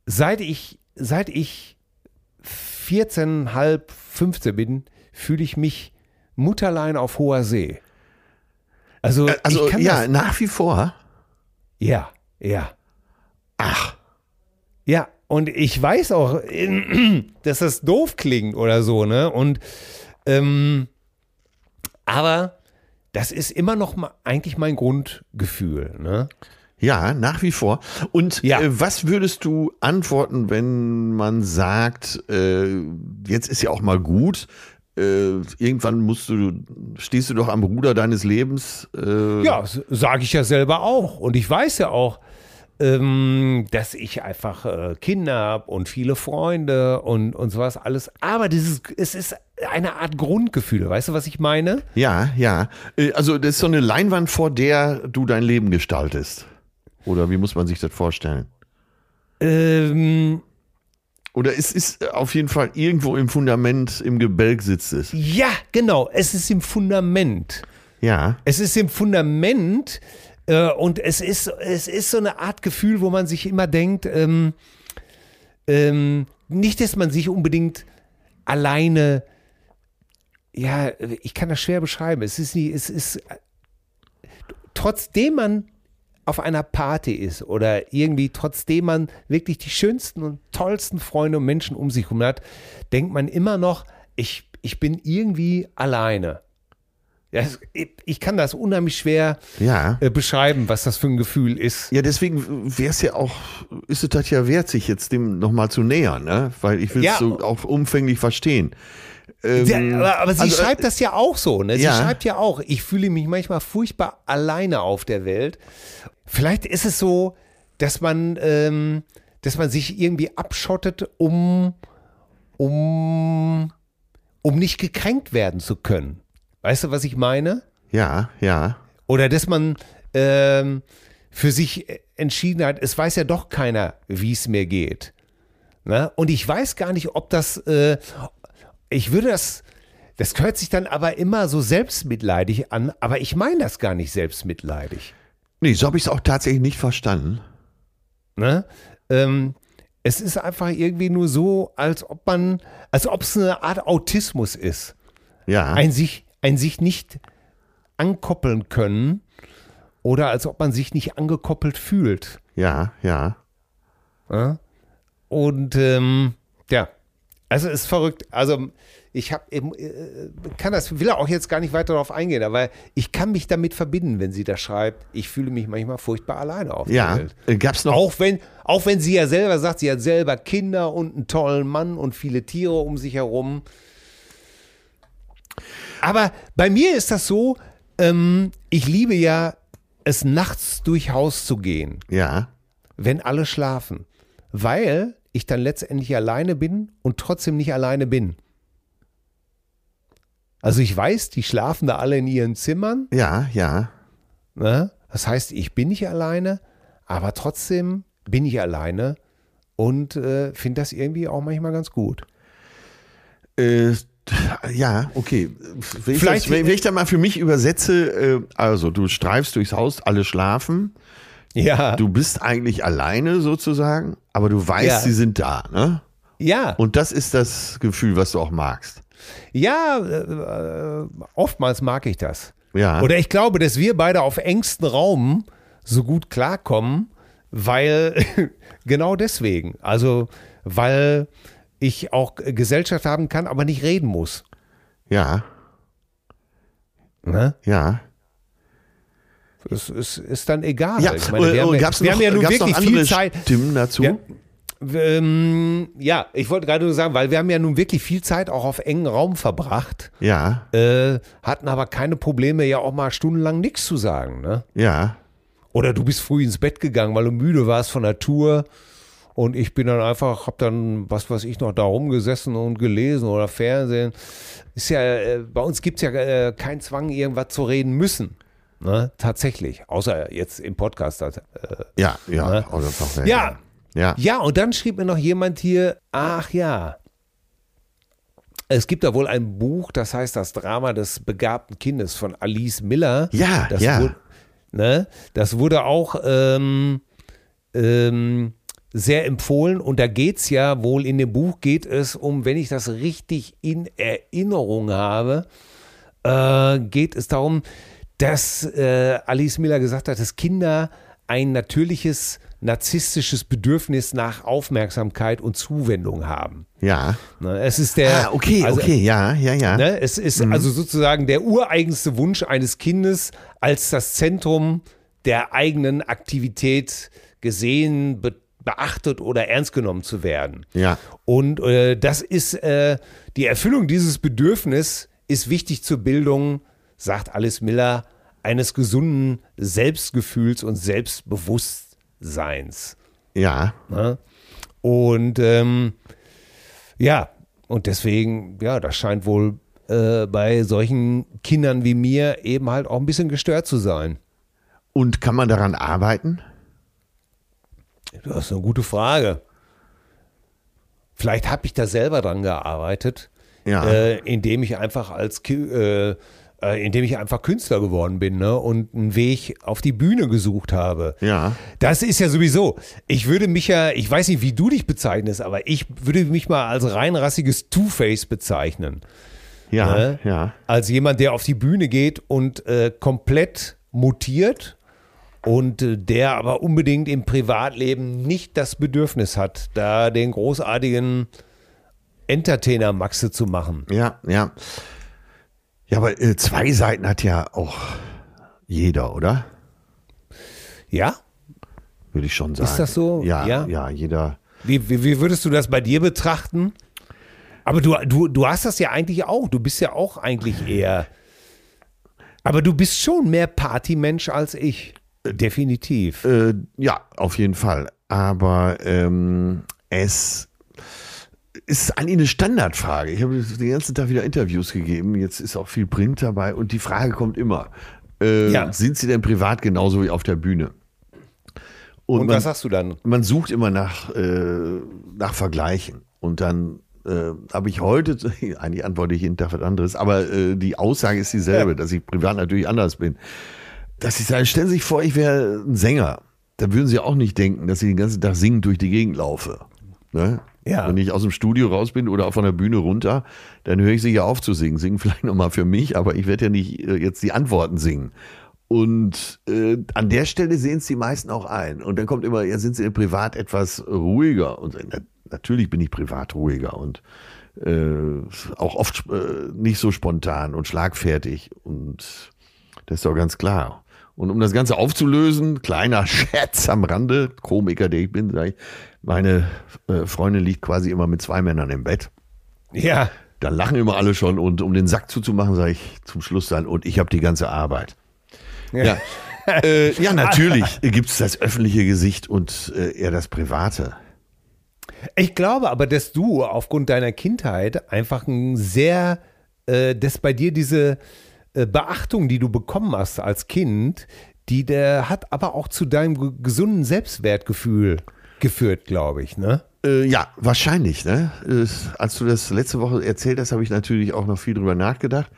seit ich, seit ich 14, halb, 15 bin, fühle ich mich Mutterlein auf hoher See. Also, Also, ich kann ja, das, nach wie vor. ja, ja. Ach. Ja, und ich weiß auch, dass das doof klingt oder so, ne? Und ähm, aber das ist immer noch mal eigentlich mein Grundgefühl, ne? Ja, nach wie vor. Und Ja. äh, was würdest du antworten, wenn man sagt, äh, jetzt ist ja auch mal gut, äh, irgendwann musst du, stehst du doch am Ruder deines Lebens. Äh, Ja, sage ich ja selber auch. Und ich weiß ja auch, ähm, dass ich einfach äh, Kinder habe und viele Freunde und, und sowas alles. Aber dieses, es ist eine Art Grundgefühl. Weißt du, was ich meine? Ja, ja. Äh, Also das ist so eine Leinwand, vor der du dein Leben gestaltest. Oder wie muss man sich das vorstellen? Ähm, Oder es ist auf jeden Fall irgendwo im Fundament, im Gebälk sitzt es. ja, genau. Es ist im Fundament. Ja, Es ist im Fundament äh, und es ist, es ist so eine Art Gefühl, wo man sich immer denkt, ähm, ähm, nicht, dass man sich unbedingt alleine, ja, ich kann das schwer beschreiben. Es ist nie, es ist, trotzdem man auf einer Party ist oder irgendwie trotzdem man wirklich die schönsten und tollsten Freunde und Menschen um sich herum hat, denkt man immer noch, ich, ich bin irgendwie alleine. Ja, es- ich- kann das unheimlich schwer ja. äh, beschreiben, was das für ein Gefühl ist. Ja, deswegen wäre es ja auch, ist es das ja wert, sich jetzt dem nochmal zu nähern, ne? Weil ich will es Ja. so auch umfänglich verstehen. Ähm, Ja, aber, aber sie also, äh, schreibt das ja auch so. Ne? Sie schreibt ja auch, ich fühle mich manchmal furchtbar alleine auf der Welt. Vielleicht ist es so, dass man, ähm, dass man sich irgendwie abschottet, um, um, um nicht gekränkt werden zu können. Weißt du, was ich meine? Ja, ja. Oder dass man ähm, für sich entschieden hat, es weiß ja doch keiner, wie es mir geht. Ne? Und ich weiß gar nicht, ob das, äh, ich würde das, das hört sich dann aber immer so selbstmitleidig an, aber ich meine das gar nicht selbstmitleidig. Nee, so habe ich es auch tatsächlich nicht verstanden. Ne? Ähm, es ist einfach irgendwie nur so, als ob man, als ob es eine Art Autismus ist. Ja. ein sich, ein sich nicht ankoppeln können oder als ob man sich nicht angekoppelt fühlt. ja, ja. Ja? Und ähm, ja, also ist verrückt. Also ich habe äh, kann das, will auch jetzt gar nicht weiter darauf eingehen, aber ich kann mich damit verbinden, wenn sie da schreibt, ich fühle mich manchmal furchtbar alleine auf Ja. der Welt. Äh, Gab's noch. Auch wenn, auch wenn sie ja selber sagt, sie hat selber Kinder und einen tollen Mann und viele Tiere um sich herum. Aber bei mir ist das so, ähm, ich liebe ja, es nachts durch Haus zu gehen, Ja. wenn alle schlafen, weil ich dann letztendlich alleine bin und trotzdem nicht alleine bin. Also ich weiß, die schlafen da alle in ihren Zimmern, Ja, ja. Ne? Das heißt, ich bin nicht alleine, aber trotzdem bin ich alleine und äh, finde das irgendwie auch manchmal ganz gut. Äh, ja, okay. Wenn ich, Vielleicht- das, wenn, ich da mal für mich übersetze, äh, also du streifst durchs Haus, alle schlafen, Ja. du bist eigentlich alleine sozusagen, aber du weißt, Ja. sie sind da, ne? ja. Und das ist das Gefühl, was du auch magst. Ja, äh, oftmals mag ich das. Ja. Oder ich glaube, dass wir beide auf engstem Raum so gut klarkommen, weil genau deswegen. Also, weil ich auch Gesellschaft haben kann, aber nicht reden muss. Ja, Ne? ja. Das ist, ist dann egal. Ja, ich meine, wir haben, und ja- gab's wir noch, haben ja nun wirklich viel Zeit. Stimmen dazu? Ja. Ähm, ja, ich wollte gerade nur sagen, weil wir haben ja nun wirklich viel Zeit auch auf engen Raum verbracht, Ja, äh, hatten aber keine Probleme, ja auch mal stundenlang nichts zu sagen. Ne? ja, Oder du bist früh ins Bett gegangen, weil du müde warst von der Tour. Und ich bin dann einfach, hab dann, was weiß ich, noch da rumgesessen und gelesen oder Fernsehen. Ist ja, äh, bei uns gibt's ja äh, keinen Zwang, irgendwas zu reden müssen. Ne? Tatsächlich. Außer jetzt im Podcast. Äh, ja, ja. Ne? Doch, Ja. ja. ja, und dann schrieb mir noch jemand hier, ach ja, es gibt da wohl ein Buch, das heißt Das Drama des begabten Kindes von Alice Miller. Ja, das ja. Wurde, ne, das wurde auch ähm, ähm, sehr empfohlen und da geht es ja wohl, in dem Buch geht es um, wenn ich das richtig in Erinnerung habe, äh, geht es darum, dass äh, Alice Miller gesagt hat, dass Kinder ein natürliches narzisstisches Bedürfnis nach Aufmerksamkeit und Zuwendung haben. Ja. Ne, es ist der, Ah, okay, also, okay, ja, ja, ja. Ne, es ist also sozusagen der ureigenste Wunsch eines Kindes, als das Zentrum der eigenen Aktivität gesehen, be beachtet oder ernst genommen zu werden. Ja. Und äh, das ist äh, die Erfüllung dieses Bedürfnisses ist wichtig zur Bildung, sagt Alice Miller, eines gesunden Selbstgefühls und Selbstbewusstseins. Ja. Ne? Und ähm, ja, und deswegen, ja, das scheint wohl äh, bei solchen Kindern wie mir eben halt auch ein bisschen gestört zu sein. Und kann man daran arbeiten? Das ist eine gute Frage. Vielleicht habe ich da selber dran gearbeitet, Ja. äh, indem ich einfach als äh, äh, indem ich einfach Künstler geworden bin ne? und einen Weg auf die Bühne gesucht habe. Ja. Das ist ja sowieso. Ich würde mich ja, ich weiß nicht, wie du dich bezeichnest, aber ich würde mich mal als reinrassiges Two-Face bezeichnen. Ja, Ne? ja. Als jemand, der auf die Bühne geht und äh, komplett mutiert und äh, der aber unbedingt im Privatleben nicht das Bedürfnis hat, da den großartigen Entertainer-Maxe zu machen. Ja, ja. Ja, aber äh, zwei Seiten hat ja auch jeder, oder? Ja? Würde ich schon sagen. Ist das so? Ja, Ja. ja, jeder. Wie, wie, wie würdest du das bei dir betrachten? Aber du, du, du hast das ja eigentlich auch. Du bist ja auch eigentlich eher. Aber du bist schon mehr Partymensch als ich. Definitiv. Äh, ja, auf jeden Fall. Aber ähm, es ist eigentlich eine Standardfrage. Ich habe den ganzen Tag wieder Interviews gegeben. Jetzt ist auch viel Print dabei und die Frage kommt immer: äh, Ja. Sind Sie denn privat genauso wie auf der Bühne? Und man, was sagst du dann? man sucht immer nach, äh, nach Vergleichen. Und dann äh, habe ich heute, eigentlich antworte ich jeden Tag was anderes, aber äh, die Aussage ist dieselbe, Ja. dass ich privat natürlich anders bin. Dass ich sage, stellen Sie sich vor, ich wäre ein Sänger. Da würden Sie auch nicht denken, dass ich den ganzen Tag singend durch die Gegend laufe. Ne? Ja. Wenn ich aus dem Studio raus bin oder von der Bühne runter, dann höre ich sicher auf zu singen. Singen vielleicht nochmal für mich, aber ich werde ja nicht äh, jetzt die Antworten singen. Und äh, an der Stelle sehen es die meisten auch ein. Und dann kommt immer, ja, sind sie privat etwas ruhiger? Und na, natürlich bin ich privat ruhiger und äh, auch oft äh, nicht so spontan und schlagfertig. Und das ist doch ganz klar. Und um das Ganze aufzulösen, kleiner Scherz am Rande, Komiker, der ich bin, sag ich, meine äh, Freundin liegt quasi immer mit zwei Männern im Bett. Ja. Dann lachen immer alle schon und um den Sack zuzumachen, sage ich zum Schluss dann, und ich habe die ganze Arbeit. Ja, äh, ja natürlich gibt es das öffentliche Gesicht und äh, eher das private. Ich glaube aber, dass du aufgrund deiner Kindheit einfach ein sehr, äh, dass bei dir diese Beachtung, die du bekommen hast als Kind, die der hat aber auch zu deinem ge- gesunden Selbstwertgefühl geführt, glaube ich, ne? Äh, ja, wahrscheinlich. Ne? Äh, als du das letzte Woche erzählt hast, habe ich natürlich auch noch viel drüber nachgedacht.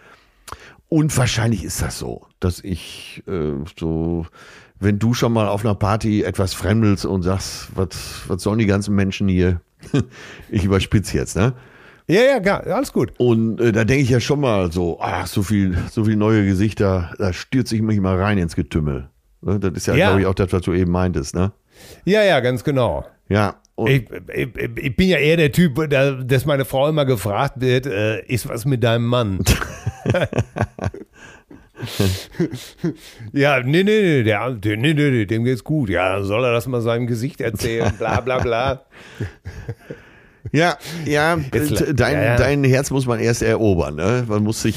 Und wahrscheinlich ist das so, dass ich äh, so, wenn du schon mal auf einer Party etwas fremdelst und sagst, was, was sollen die ganzen Menschen hier? ich überspitze jetzt, ne? Ja, ja, gar, alles gut. Und äh, da denke ich ja schon mal so, ach, so viel, so viel neue Gesichter, da stürze ich mich mal rein ins Getümmel. Ne? Das ist ja, Ja. glaube ich, auch das, was du eben meintest, ne? Ja, ja, ganz genau. Ja. Ich, ich, ich bin ja eher der Typ, da- dass meine Frau immer gefragt wird, äh, ist was mit deinem Mann? ja, nee, nee, nee, der, nee, nee, nee, dem geht's gut. Ja, soll er das mal seinem Gesicht erzählen, bla, bla, bla. Ja, ja, Jetzt- dein, ja, dein Herz muss man erst erobern, ne? Man muss sich,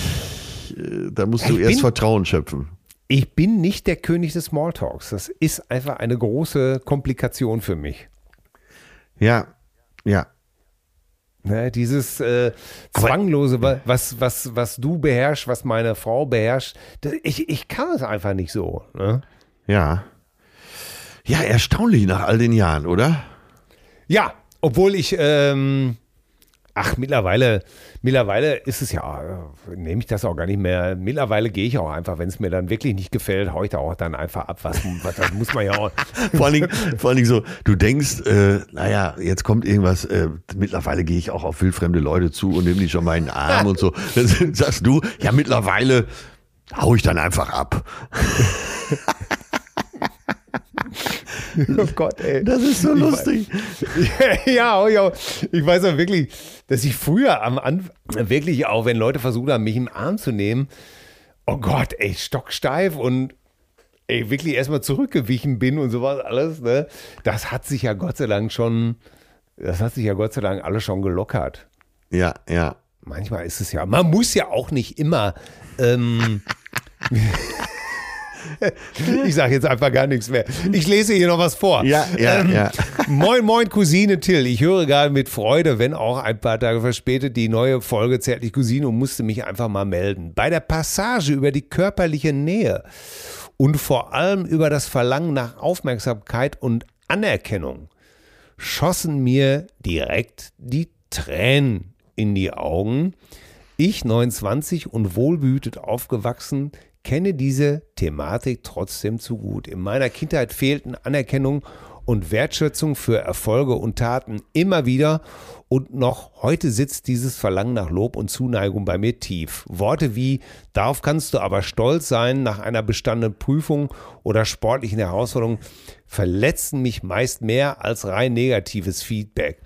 äh, da musst du Ich erst bin- Vertrauen schöpfen. Ich bin nicht der König des Smalltalks. Das ist einfach eine große Komplikation für mich. Ja, ja. Ne, dieses äh, Zwanglose, wa- was, was, was du beherrschst, was meine Frau beherrscht, das, ich, ich kann es einfach nicht so. Ne? Ja. Ja, erstaunlich nach all den Jahren, oder? Ja, obwohl ich, ähm, ach, mittlerweile, mittlerweile ist es ja, nehme ich das auch gar nicht mehr. Mittlerweile gehe ich auch einfach, wenn es mir dann wirklich nicht gefällt, haue ich da auch dann einfach ab. Was, was das muss man ja auch. Vor allen Dingen, vor allen Dingen so, du denkst, äh, naja, jetzt kommt irgendwas, äh, mittlerweile gehe ich auch auf wildfremde Leute zu und nehme die schon mal in den Arm und so. Dann sagst du, ja, mittlerweile hau ich dann einfach ab. Oh Gott, ey. Das ist so lustig. ja, oh, ja, ich weiß auch wirklich, dass ich früher am Anfang, wirklich auch, wenn Leute versucht haben, mich im Arm zu nehmen, oh Gott, ey, stocksteif und ey, wirklich erstmal zurückgewichen bin und sowas alles, ne? Das hat sich ja Gott sei Dank schon, das hat sich ja Gott sei Dank alles schon gelockert. Ja, ja. Manchmal ist es ja, man muss ja auch nicht immer, ähm, ich sage jetzt einfach gar nichts mehr. Ich lese hier noch was vor. Ja, ja, Ähm, ja. Moin, moin, Cousine Till. Ich höre gerade mit Freude, wenn auch ein paar Tage verspätet, die neue Folge Zärtlich Cousine und musste mich einfach mal melden. Bei der Passage über die körperliche Nähe und vor allem über das Verlangen nach Aufmerksamkeit und Anerkennung schossen mir direkt die Tränen in die Augen. Ich, 29 und wohlbehütet aufgewachsen, kenne diese Thematik trotzdem zu gut. In meiner Kindheit fehlten Anerkennung und Wertschätzung für Erfolge und Taten immer wieder und noch heute sitzt dieses Verlangen nach Lob und Zuneigung bei mir tief. Worte wie darauf kannst du aber stolz sein nach einer bestandenen Prüfung oder sportlichen Herausforderung verletzen mich meist mehr als rein negatives Feedback.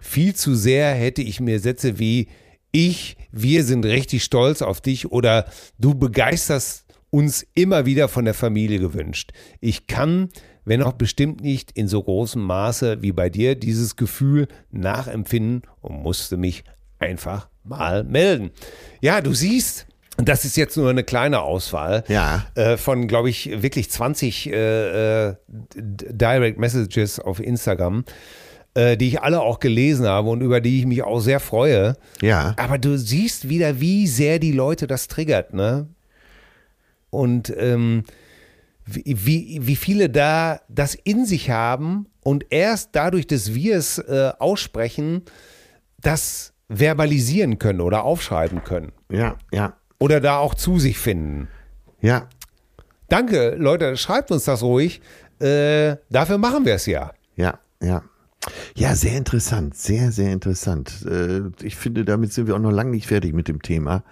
Viel zu sehr hätte ich mir Sätze wie ich, wir sind richtig stolz auf dich oder du begeisterst uns immer wieder von der Familie gewünscht. Ich kann, wenn auch bestimmt nicht in so großem Maße wie bei dir, dieses Gefühl nachempfinden und musste mich einfach mal melden. Ja, du siehst, das ist jetzt nur eine kleine Auswahl Ja. äh, von, glaube ich, wirklich 20 äh, äh, Direct Messages auf Instagram, äh, die ich alle auch gelesen habe und über die ich mich auch sehr freue. Ja. Aber du siehst wieder, wie sehr die Leute das triggert, ne? Und ähm, wie, wie, wie viele da das in sich haben und erst dadurch, dass wir es äh, aussprechen, das verbalisieren können oder aufschreiben können. Ja, ja, Oder da auch zu sich finden. ja. Danke, Leute, schreibt uns das ruhig. Äh, dafür machen wir es ja. Ja, ja. Ja, sehr interessant, sehr, sehr interessant. Äh, Ich finde, damit sind wir auch noch lange nicht fertig mit dem Thema.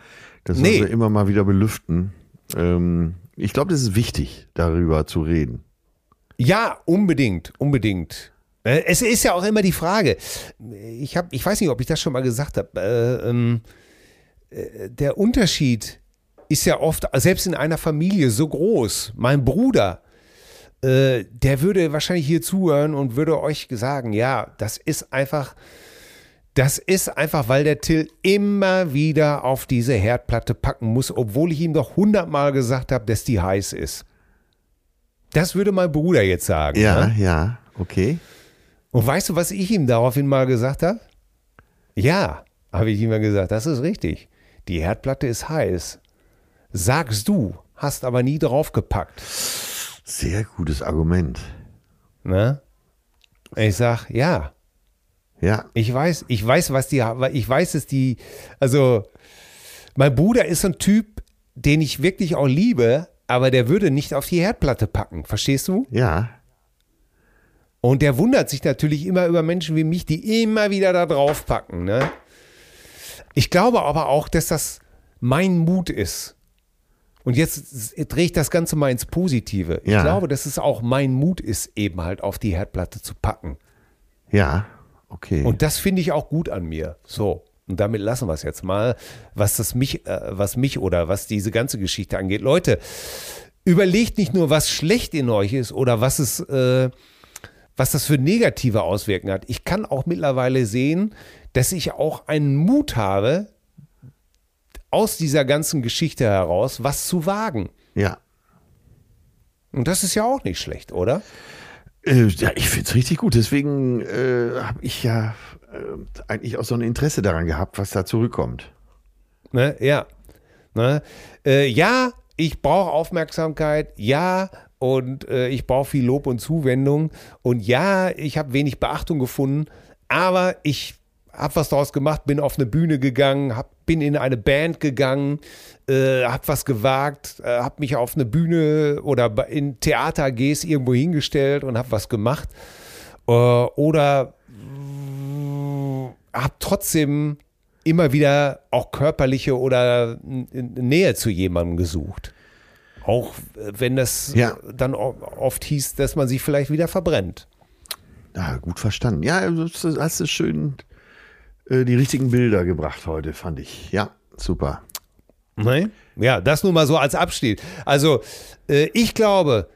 Das Nee. müssen wir immer mal wieder belüften. Ähm, Ich glaube, das ist wichtig, darüber zu reden. Ja, unbedingt, unbedingt. Äh, Es ist ja auch immer die Frage. Ich habe, ich weiß nicht, ob ich das schon mal gesagt habe. Äh, ähm, äh, der Unterschied ist ja oft, selbst in einer Familie, so groß. Mein Bruder, äh, der würde wahrscheinlich hier zuhören und würde euch sagen, ja, das ist einfach, das ist einfach, weil der Till immer wieder auf diese Herdplatte packen muss, obwohl ich ihm doch hundertmal gesagt habe, dass die heiß ist. Das würde mein Bruder jetzt sagen. Ja, ne? ja, okay. Und weißt du, was ich ihm daraufhin mal gesagt habe? Ja, habe ich ihm mal gesagt, das ist richtig. Die Herdplatte ist heiß. Sagst du, hast aber nie draufgepackt. Sehr gutes Argument. Ne? Ich sag, ja, Ja. ich weiß, ich weiß, was die, ich weiß, dass die, also, mein Bruder ist so ein Typ, den ich wirklich auch liebe, aber der würde nicht auf die Herdplatte packen, verstehst du? Ja. Und der wundert sich natürlich immer über Menschen wie mich, die immer wieder da drauf packen. Ne? Ich glaube aber auch, dass das mein Mut ist. Und jetzt drehe ich das Ganze mal ins Positive. Ich Ja. glaube, dass es auch mein Mut ist, eben halt auf die Herdplatte zu packen. Ja. Okay. Und das finde ich auch gut an mir. So. Und damit lassen wir es jetzt mal, was das mich, äh, was mich oder was diese ganze Geschichte angeht. Leute, überlegt nicht nur, was schlecht in euch ist oder was es, äh, was das für negative Auswirkungen hat. Ich kann auch mittlerweile sehen, dass ich auch einen Mut habe, aus dieser ganzen Geschichte heraus was zu wagen. ja. Und das ist ja auch nicht schlecht, oder? Äh, ja, ich finde es richtig gut. Deswegen äh, habe ich ja äh, eigentlich auch so ein Interesse daran gehabt, was da zurückkommt. Ne? Ja. Ne? Äh, ja, ich brauche Aufmerksamkeit. Ja, und äh, ich brauche viel Lob und Zuwendung. Und ja, ich habe wenig Beachtung gefunden. Aber ich habe was daraus gemacht, bin auf eine Bühne gegangen, hab, bin in eine Band gegangen, äh, habe was gewagt, äh, habe mich auf eine Bühne oder in Theater AGs irgendwo hingestellt und habe was gemacht. Äh, oder habe trotzdem immer wieder auch körperliche oder Nähe zu jemandem gesucht. Auch äh, wenn das Ja. dann oft hieß, dass man sich vielleicht wieder verbrennt. Ja, gut verstanden. Ja, du hast du schön äh, die richtigen Bilder gebracht heute, fand ich. Ja, super. Ne? Ja, das nur mal so als Abschied. Also äh, ich glaube,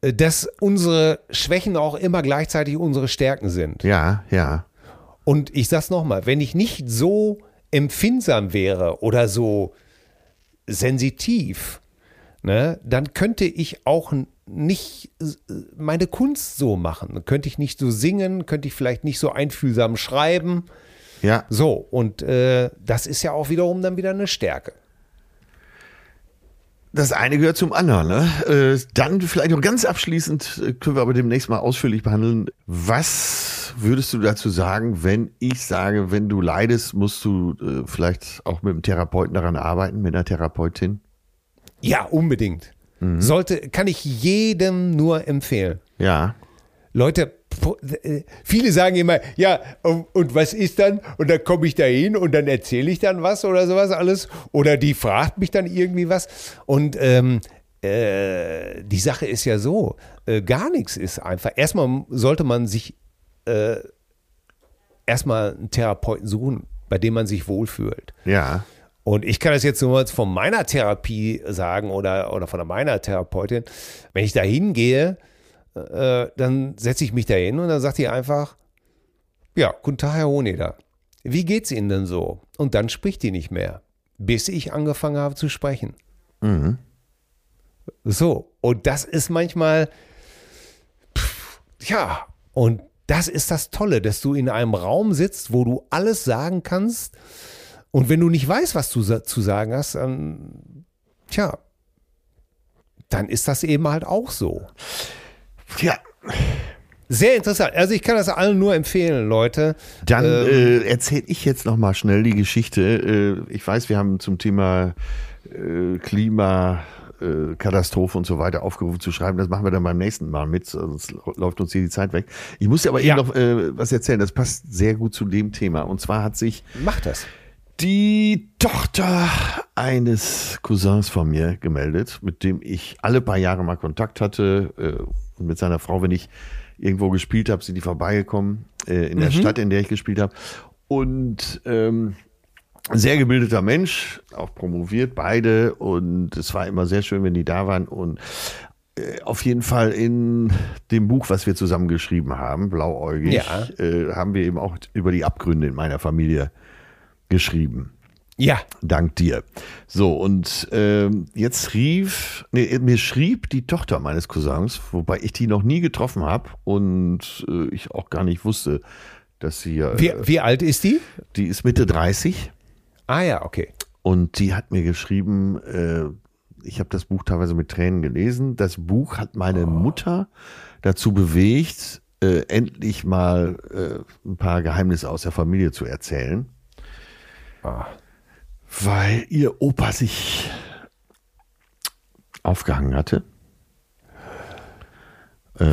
äh, dass unsere Schwächen auch immer gleichzeitig unsere Stärken sind. Ja, ja. Und ich sag's nochmal, wenn ich nicht so empfindsam wäre oder so sensitiv, ne, dann könnte ich auch nicht äh, meine Kunst so machen. Dann könnte ich nicht so singen, könnte ich vielleicht nicht so einfühlsam schreiben. Ja, So, und äh, das ist ja auch wiederum dann wieder eine Stärke. das eine gehört zum anderen. Ne? Äh, dann vielleicht noch ganz abschließend, äh, können wir aber demnächst mal ausführlich behandeln. Was würdest du dazu sagen, wenn ich sage, wenn du leidest, musst du äh, vielleicht auch mit einem Therapeuten daran arbeiten, mit einer Therapeutin? Ja, unbedingt. Sollte, kann ich jedem nur empfehlen. Ja, Leute, viele sagen immer, ja, und und was ist dann? Und dann komme ich da hin und dann erzähle ich dann was oder sowas alles. Oder die fragt mich dann irgendwie was. Und ähm, äh, die Sache ist ja so, äh, gar nichts ist einfach. Erstmal sollte man sich äh, erstmal einen Therapeuten suchen, bei dem man sich wohlfühlt. ja, Und ich kann das jetzt nur von meiner Therapie sagen oder, oder von meiner Therapeutin. Wenn ich da hingehe, äh, dann setze ich mich da hin und dann sagt die einfach, ja, guten Tag, Herr Honeder. Wie geht's Ihnen denn so? Und dann spricht die nicht mehr, bis ich angefangen habe zu sprechen. So, und das ist manchmal, pff, ja, und das ist das Tolle, dass du in einem Raum sitzt, wo du alles sagen kannst. Und wenn du nicht weißt, was du zu sagen hast, dann, tja, dann ist das eben halt auch so. Ja. Sehr interessant. Also ich kann das allen nur empfehlen, Leute. Dann Ähm, äh, erzähle ich jetzt noch mal schnell die Geschichte. Äh, ich weiß, wir haben zum Thema äh, Klima, äh, Katastrophe und so weiter aufgerufen zu schreiben. Das machen wir dann beim nächsten Mal mit, sonst läuft uns hier die Zeit weg. Ich muss dir aber Ja. eben noch äh, was erzählen. Das passt sehr gut zu dem Thema. Und zwar hat sich Mach das. die Tochter eines Cousins von mir gemeldet, mit dem ich alle paar Jahre mal Kontakt hatte. Äh, und mit seiner Frau, wenn ich irgendwo gespielt habe, sind die vorbeigekommen äh, in der Stadt, in der ich gespielt habe. Und ähm, sehr gebildeter Mensch, auch promoviert, beide. Und es war immer sehr schön, wenn die da waren. Und äh, auf jeden Fall in dem Buch, was wir zusammen geschrieben haben, Blauäugig, Ja. äh, haben wir eben auch über die Abgründe in meiner Familie geschrieben. Ja, Dank dir. So, und ähm, jetzt rief, nee, mir schrieb die Tochter meines Cousins, wobei ich die noch nie getroffen habe und äh, ich auch gar nicht wusste, dass sie, äh, wie, wie alt ist die? die ist Mitte 30 Ah ja, okay. und die hat mir geschrieben, äh, ich habe das Buch teilweise mit Tränen gelesen. Das Buch hat meine Mutter dazu bewegt, äh, endlich mal äh, ein paar Geheimnisse aus der Familie zu erzählen. Ah. Weil ihr Opa sich aufgehangen hatte. Äh,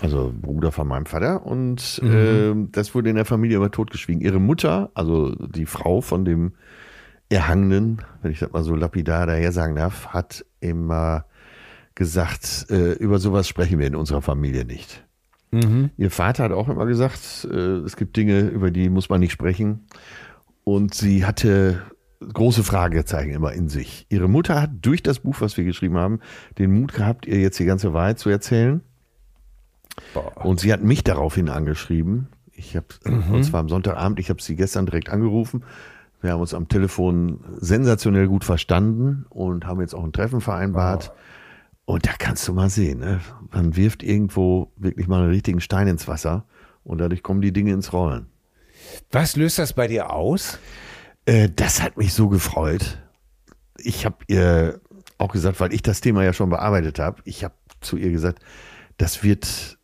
also Bruder von meinem Vater. Und äh, das wurde in der Familie immer totgeschwiegen. Ihre Mutter, also die Frau von dem Erhangenen, wenn ich das mal so lapidar daher sagen darf, hat immer gesagt, äh, über sowas sprechen wir in unserer Familie nicht. Ihr Vater hat auch immer gesagt, äh, es gibt Dinge, über die muss man nicht sprechen. Und sie hatte große Fragezeichen immer in sich. Ihre Mutter hat durch das Buch, was wir geschrieben haben, den Mut gehabt, ihr jetzt die ganze Wahrheit zu erzählen. Und sie hat mich daraufhin angeschrieben. Ich habe, und zwar am Sonntagabend, ich habe sie gestern direkt angerufen. Wir haben uns am Telefon sensationell gut verstanden und haben jetzt auch ein Treffen vereinbart. Und da kannst du mal sehen, ne? man wirft irgendwo wirklich mal einen richtigen Stein ins Wasser und dadurch kommen die Dinge ins Rollen. Was löst das bei dir aus? Äh, das hat mich so gefreut. Ich habe ihr auch gesagt, weil ich das Thema ja schon bearbeitet habe, ich habe zu ihr gesagt, das wird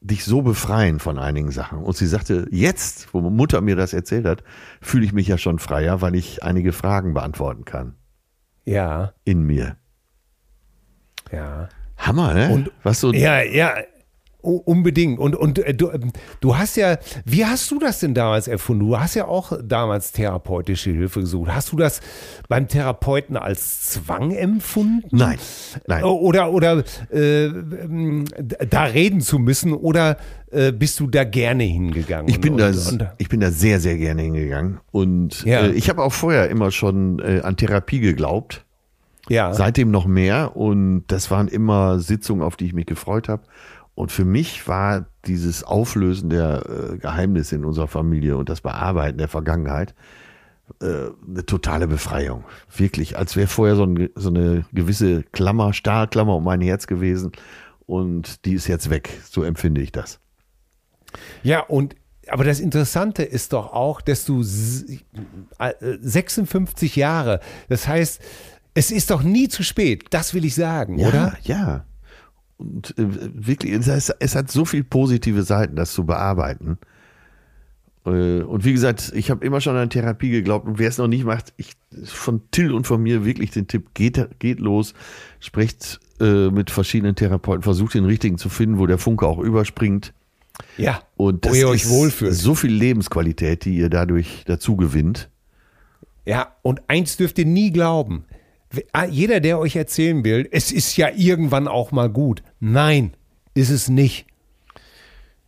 dich so befreien von einigen Sachen. Und sie sagte, jetzt, wo Mutter mir das erzählt hat, fühle ich mich ja schon freier, weil ich einige Fragen beantworten kann Ja, in mir. ja. Hammer, ne? Und- Was so Ja, ja, u- unbedingt. Und, und äh, du, ähm, du hast ja, wie hast du das denn damals erfunden? Du hast ja auch damals therapeutische Hilfe gesucht. Hast du das beim Therapeuten als Zwang empfunden? Nein, nein. Oder, oder äh, ähm, da reden zu müssen oder äh, bist du da gerne hingegangen? Ich bin, und, da, und, und, ich bin da sehr, sehr gerne hingegangen. Und Ja. äh, ich habe auch vorher immer schon äh, an Therapie geglaubt. ja. Seitdem noch mehr. Und das waren immer Sitzungen, auf die ich mich gefreut habe. Und für mich war dieses Auflösen der äh, Geheimnisse in unserer Familie und das Bearbeiten der Vergangenheit äh, eine totale Befreiung. Wirklich, als wäre vorher so, ein, so eine gewisse Klammer, Stahlklammer um mein Herz gewesen. Und die ist jetzt weg. So empfinde ich das. Ja, und aber das Interessante ist doch auch, dass du s- äh, 56 Jahre, das heißt, es ist doch nie zu spät, das will ich sagen, Ja, oder? ja. Und äh, wirklich, es, heißt, es hat so viele positive Seiten, das zu bearbeiten. Äh, und wie gesagt, ich habe immer schon an Therapie geglaubt. Und wer es noch nicht macht, ich, von Till und von mir wirklich den Tipp, geht, geht los, sprecht äh, mit verschiedenen Therapeuten, versucht den richtigen zu finden, wo der Funke auch überspringt. Ja. Und Wo das ihr euch wohlfühlt. so viel Lebensqualität, die ihr dadurch dazu gewinnt. Ja, und eins dürft ihr nie glauben. Ah, Jeder, der euch erzählen will, es ist ja irgendwann auch mal gut. Nein, ist es nicht.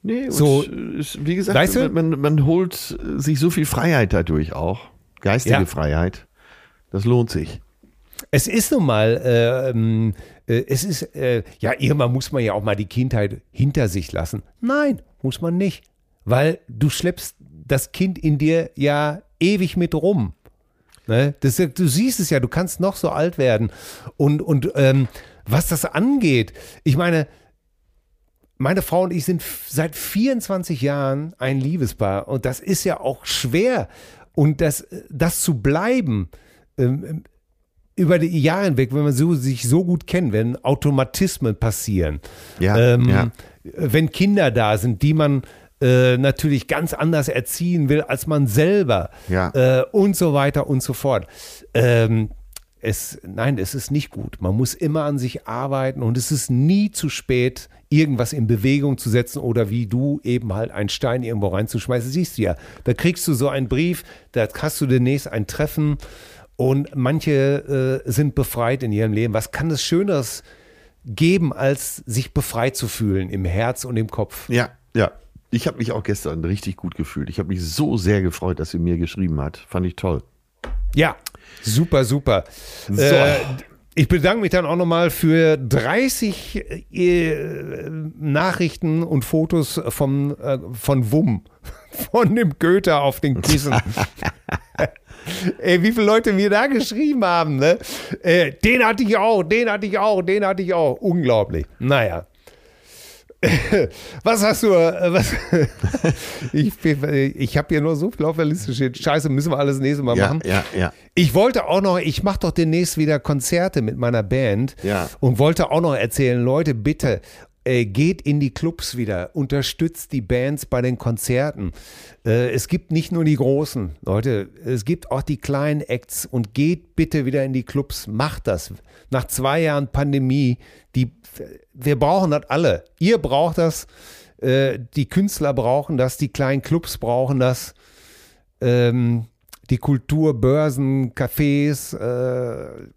Nee, So, es- wie gesagt, weißt du? man, man holt sich so viel Freiheit dadurch auch. Geistige Ja. Freiheit. Das lohnt sich. Es ist nun mal, äh, ähm, äh, es ist, äh, ja, irgendwann muss man ja auch mal die Kindheit hinter sich lassen. Nein, muss man nicht. Weil du schleppst das Kind in dir ja ewig mit rum. Ne? Das, du siehst es ja, du kannst noch so alt werden. Und, und ähm, was das angeht, ich meine, meine Frau und ich sind seit 24 Jahren ein Liebespaar und das ist ja auch schwer. Und das, das zu bleiben, ähm, über die Jahre hinweg, wenn man so, sich so gut kennt, wenn Automatismen passieren, Ja, ähm, ja. wenn Kinder da sind, die man äh, natürlich ganz anders erziehen will als man selber Ja. äh, und so weiter und so fort. Ähm, es, nein, es ist nicht gut. Man muss immer an sich arbeiten und es ist nie zu spät, irgendwas in Bewegung zu setzen oder wie du eben halt einen Stein irgendwo reinzuschmeißen. Siehst du ja, da kriegst du so einen Brief, da hast du demnächst ein Treffen und manche äh, sind befreit in ihrem Leben. Was kann es Schöneres geben, als sich befreit zu fühlen im Herz und im Kopf? Ja, ja. Ich habe mich auch gestern richtig gut gefühlt. Ich habe mich so sehr gefreut, dass sie mir geschrieben hat. Fand ich toll. Ja, super, super. Äh, ich bedanke mich dann auch nochmal für 30 äh, Nachrichten und Fotos vom, äh, von WUM, von dem Goethe auf den Kissen. Ey, wie viele Leute mir da geschrieben haben, ne? Äh, den hatte ich auch, den hatte ich auch, den hatte ich auch. Unglaublich. Naja. Was hast du, äh, was, ich, ich habe hier nur so viel auf der Liste stehen. Scheiße, müssen wir alles nächstes Mal Ja, machen. ja, ja. Ich wollte auch noch, ich mache doch demnächst wieder Konzerte mit meiner Band Ja. und wollte auch noch erzählen, Leute, bitte, äh, geht in die Clubs wieder, unterstützt die Bands bei den Konzerten. Äh, es gibt nicht nur die großen Leute, es gibt auch die kleinen Acts und geht bitte wieder in die Clubs, macht das. Nach zwei Jahren Pandemie, die, wir brauchen das alle. Ihr braucht das, äh, die Künstler brauchen das, die kleinen Clubs brauchen das. Ähm, die Kulturbörsen, Cafés, äh,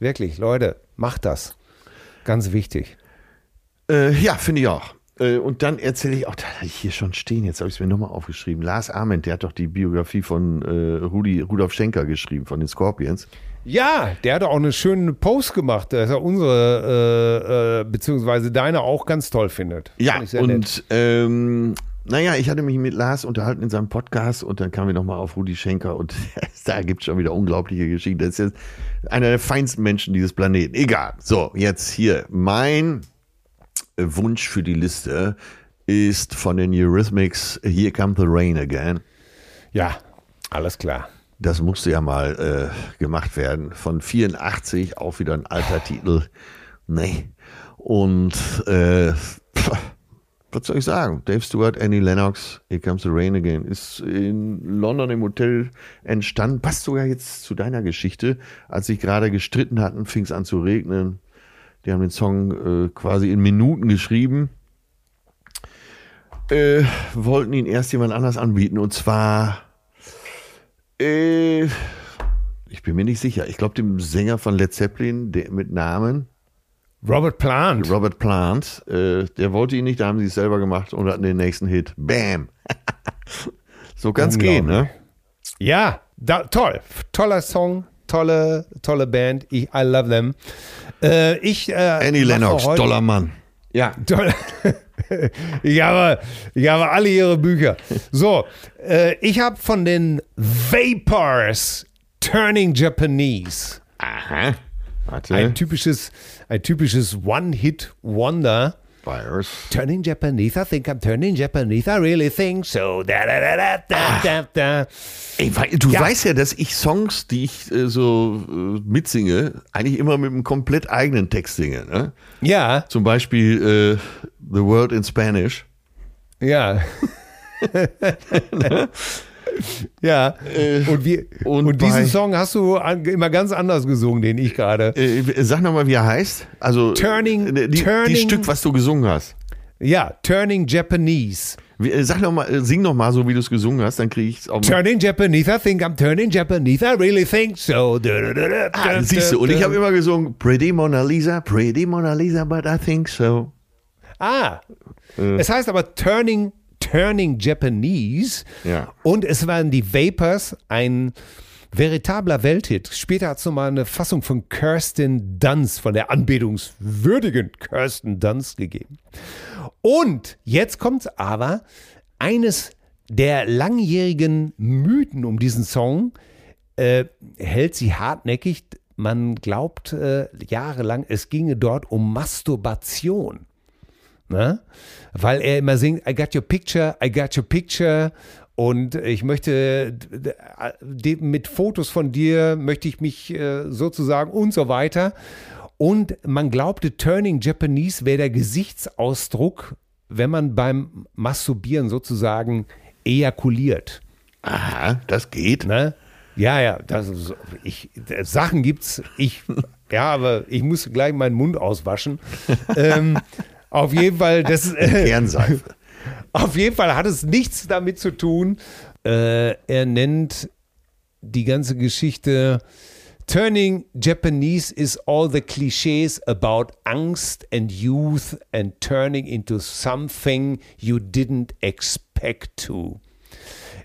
wirklich, Leute, macht das. Ganz wichtig. Äh, ja, finde ich auch. Äh, und dann erzähle ich auch, da hatte ich hier schon stehen, jetzt habe ich es mir nochmal aufgeschrieben. Lars Ament, der hat doch die Biografie von äh, Rudi, Rudolf Schenker geschrieben, von den Scorpions. Ja, der hat auch eine schöne Post gemacht, dass er unsere, äh, äh, beziehungsweise deine auch ganz toll findet. Ja, und ähm, naja, ich hatte mich mit Lars unterhalten in seinem Podcast und dann kamen wir nochmal auf Rudi Schenker und da gibt es schon wieder unglaubliche Geschichten. Das ist jetzt einer der feinsten Menschen dieses Planeten. Egal. So, jetzt hier. Mein Wunsch für die Liste ist von den Eurythmics Here Come the Rain Again. Ja, alles klar. Das musste ja mal äh, gemacht werden. Von 84, auch wieder ein alter Titel. Nee. Und äh, was soll ich sagen? Dave Stewart, Annie Lennox, Here Comes the Rain Again, ist in London im Hotel entstanden. Passt sogar jetzt zu deiner Geschichte. Als sich gerade gestritten hatten, fing es an zu regnen. Die haben den Song äh, quasi in Minuten geschrieben. Äh, wollten ihn erst jemand anders anbieten und zwar äh, ich bin mir nicht sicher. Ich glaube, dem Sänger von Led Zeppelin, der mit Namen Robert Plant. Robert Plant, äh, der wollte ihn nicht, da haben sie es selber gemacht und hatten den nächsten Hit. Bam! so kann's gehen, ne? Ja, da, toll. Toller Song, tolle, tolle Band. Ich, I love them. Äh, ich, äh, Annie Lennox, heute- toller Mann. Ja. Toll. ich, habe, ich habe alle ihre Bücher. So, äh, ich habe von den Vapors Turning Japanese. Aha. Warte. Ein typisches, ein typisches One-Hit-Wonder. Virus. Turning Japanese, I think I'm turning Japanese, I really think so. Da, da, da, da, da, da, da. Ey, du Ja. weißt ja, dass ich Songs, die ich äh, so äh, mitsinge, eigentlich immer mit einem komplett eigenen Text singe. Ne? Ja, Zum Beispiel äh, The World in Spanish. ja. ja, und, wie, und und, diesen Song hast du an, immer ganz anders gesungen, den ich gerade. Äh, sag nochmal, wie er heißt. Also Turning- äh, die, Turning- die Stück, was du gesungen hast. Ja, Turning Japanese. Äh, Sag noch mal, äh, sing noch mal so, wie du es gesungen hast, dann kriege ich es auch mal. Turning Japanese, I think I'm turning Japanese, I really think so. Da, da, da, Ah, siehst du, und ich habe immer gesungen, Pretty Mona Lisa, Pretty Mona Lisa, but I think so. Ah, es heißt aber Turning, Turning Japanese. Ja. Und es waren die Vapors, ein veritabler Welthit. Später hat es nochmal eine Fassung von Kirsten Dunst, von der anbetungswürdigen Kirsten Dunst gegeben. Und jetzt kommt aber eines der langjährigen Mythen um diesen Song, äh, hält sie hartnäckig. Man glaubt äh, jahrelang, es ginge dort um Masturbation. Ne? Weil er immer singt, I got your picture, I got your picture. Und ich möchte mit Fotos von dir möchte ich mich äh, sozusagen und so weiter. Und man glaubte, Turning Japanese wäre der Gesichtsausdruck, wenn man beim Masturbieren sozusagen ejakuliert. Aha, das geht. Ne? Ja, ja, das ist, ich, Sachen gibt's. Ich, ja, aber ich muss gleich meinen Mund auswaschen. ähm, auf jeden Fall, das, äh, Kernseife. auf jeden Fall hat es nichts damit zu tun. Äh, er nennt die ganze Geschichte Turning Japanese is all the cliches about Angst and youth and turning into something you didn't expect to.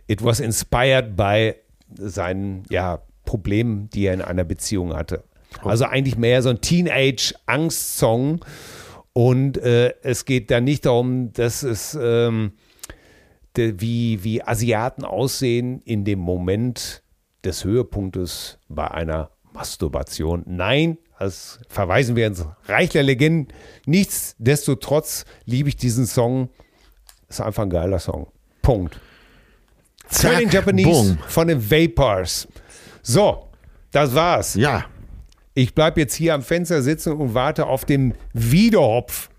It was inspired by seinen ja, Problemen, die er in einer Beziehung hatte. Also eigentlich mehr so ein Teenage-Angst-Song. Und äh, es geht da nicht darum, dass es ähm, de, wie, wie Asiaten aussehen in dem Moment des Höhepunktes bei einer Masturbation. Nein, das verweisen wir ins Reich der Legenden. Nichtsdestotrotz liebe ich diesen Song. Ist einfach ein geiler Song. Punkt. Turning Japanese bumm. von den Vapors. So, das war's. Ja, Ich bleibe jetzt hier am Fenster sitzen und warte auf den Wiederhopf.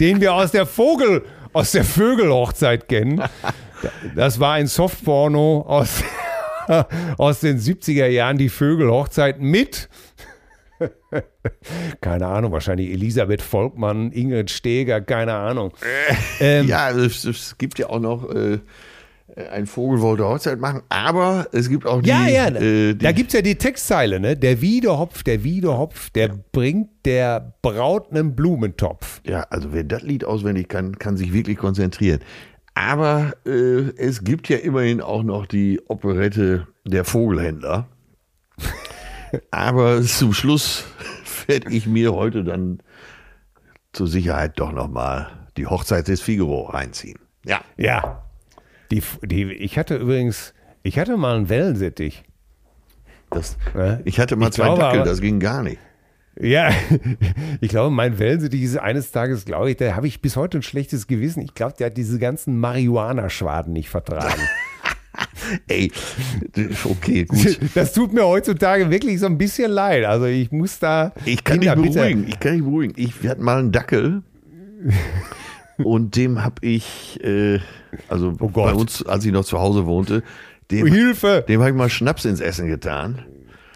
den wir aus der Vogel, aus der Vögelhochzeit kennen. Das war ein Softporno aus, aus den 70er Jahren, die Vögelhochzeit mit keine Ahnung, wahrscheinlich Elisabeth Volkmann, Ingrid Steger, keine Ahnung. Ähm, ja, es, es, gibt ja auch noch. Äh, ein Vogel wollte Hochzeit machen, aber es gibt auch die. Ja, ja, äh, die da gibt es ja die Textzeile, ne? Der Wiedehopf, der Wiedehopf, der ja. bringt der Braut einen Blumentopf. Ja, also wer das Lied auswendig kann, kann sich wirklich konzentrieren. Aber äh, es gibt ja immerhin auch noch die Operette Der Vogelhändler. aber zum Schluss werde ich mir heute dann zur Sicherheit doch nochmal die Hochzeit des Figaro reinziehen. Ja. Ja, die, die, ich hatte übrigens, ich hatte mal einen Wellensittich. Das, ja? Ich hatte mal ich zwei glaube, Dackel, das ging gar nicht. Ja, ich glaube, mein Wellensittich ist eines Tages, glaube ich, da habe ich bis heute ein schlechtes Gewissen. Ich glaube, der hat diese ganzen Marihuana-Schwaden nicht vertragen. Ey, okay, gut. Das tut mir heutzutage wirklich so ein bisschen leid. Also ich muss da. Ich kann dich beruhigen. Ich kann dich beruhigen. Ich hatte mal einen Dackel und dem habe ich, äh, also oh bei uns, als ich noch zu Hause wohnte, dem, Hilfe! dem habe ich mal Schnaps ins Essen getan.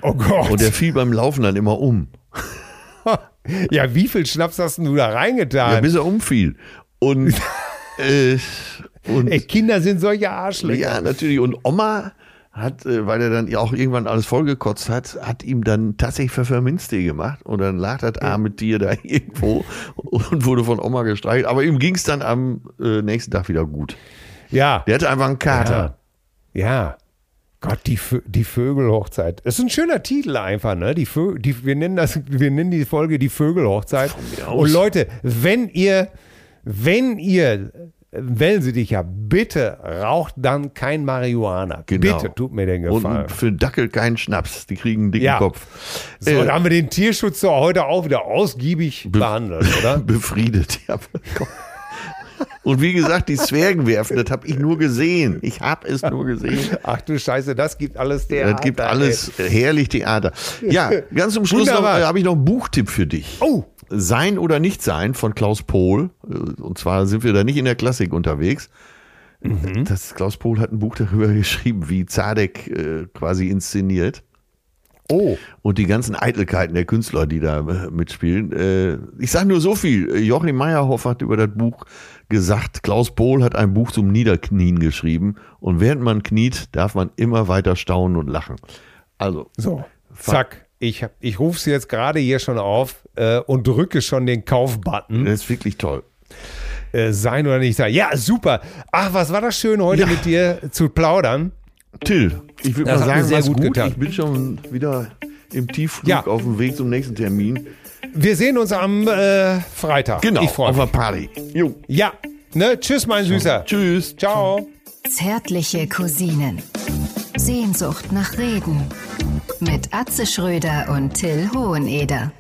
Oh Gott. Und der fiel beim Laufen dann immer um. ja, wie viel Schnaps hast du da reingetan? Ja, bis er umfiel. Und, äh, und Ey, Kinder sind solche Arschlöcher. Ja, natürlich. Und Oma hat, äh, weil er dann ja auch irgendwann alles vollgekotzt hat, hat ihm dann tatsächlich Pfefferminztee gemacht und dann lag das arme Tier da irgendwo und wurde von Oma gestreichelt. Aber ihm ging es dann am äh, nächsten Tag wieder gut. Ja. Der hatte einfach einen Kater. Ja. ja. Gott, die, die Vögelhochzeit. Das ist ein schöner Titel einfach, ne? Die, Vö die wir, nennen das, wir nennen die Folge die Vögelhochzeit. Und Leute, wenn ihr, wenn ihr wählen Sie dich ja, bitte raucht dann kein Marihuana. Genau. Bitte, tut mir den Gefallen. Und für Dackel keinen Schnaps, die kriegen einen dicken ja. Kopf. So, äh, da haben wir den Tierschutz heute auch wieder ausgiebig be behandelt, oder? Befriedet, ja. Und wie gesagt, die Zwergen werfen, das habe ich nur gesehen. Ich habe es nur gesehen. Ach du Scheiße, das gibt alles Theater. Das gibt alles ey. herrlich Theater. Ja, ganz zum Schluss äh, habe ich noch einen Buchtipp für dich. Oh, sein oder nicht sein von Klaus Pohl. Und zwar sind wir da nicht in der Klassik unterwegs. Mhm. Das, Klaus Pohl hat ein Buch darüber geschrieben, wie Zadek äh, quasi inszeniert. Oh. Und die ganzen Eitelkeiten der Künstler, die da äh, mitspielen. Äh, ich sage nur so viel. Joachim Meyerhoff hat über das Buch gesagt, Klaus Pohl hat ein Buch zum Niederknien geschrieben. Und während man kniet, darf man immer weiter staunen und lachen. Also. So. Zack ich, ich rufe sie jetzt gerade hier schon auf äh, und drücke schon den Kaufbutton. Das ist wirklich toll. Äh, sein oder nicht sein. Ja, super. Ach, was war das schön, heute ja. mit dir zu plaudern. Till, ich würde mal sagen, sehr gut, gut. Getan. Ich bin schon wieder im Tiefflug ja. auf dem Weg zum nächsten Termin. Wir sehen uns am äh, Freitag. Genau, ich auf der Party. Jo. Ja, ne? Tschüss, mein Süßer. Tschüss. Ciao. Zärtliche Cousinen. Sehnsucht nach Reden. Mit Atze Schröder und Till Hoheneder.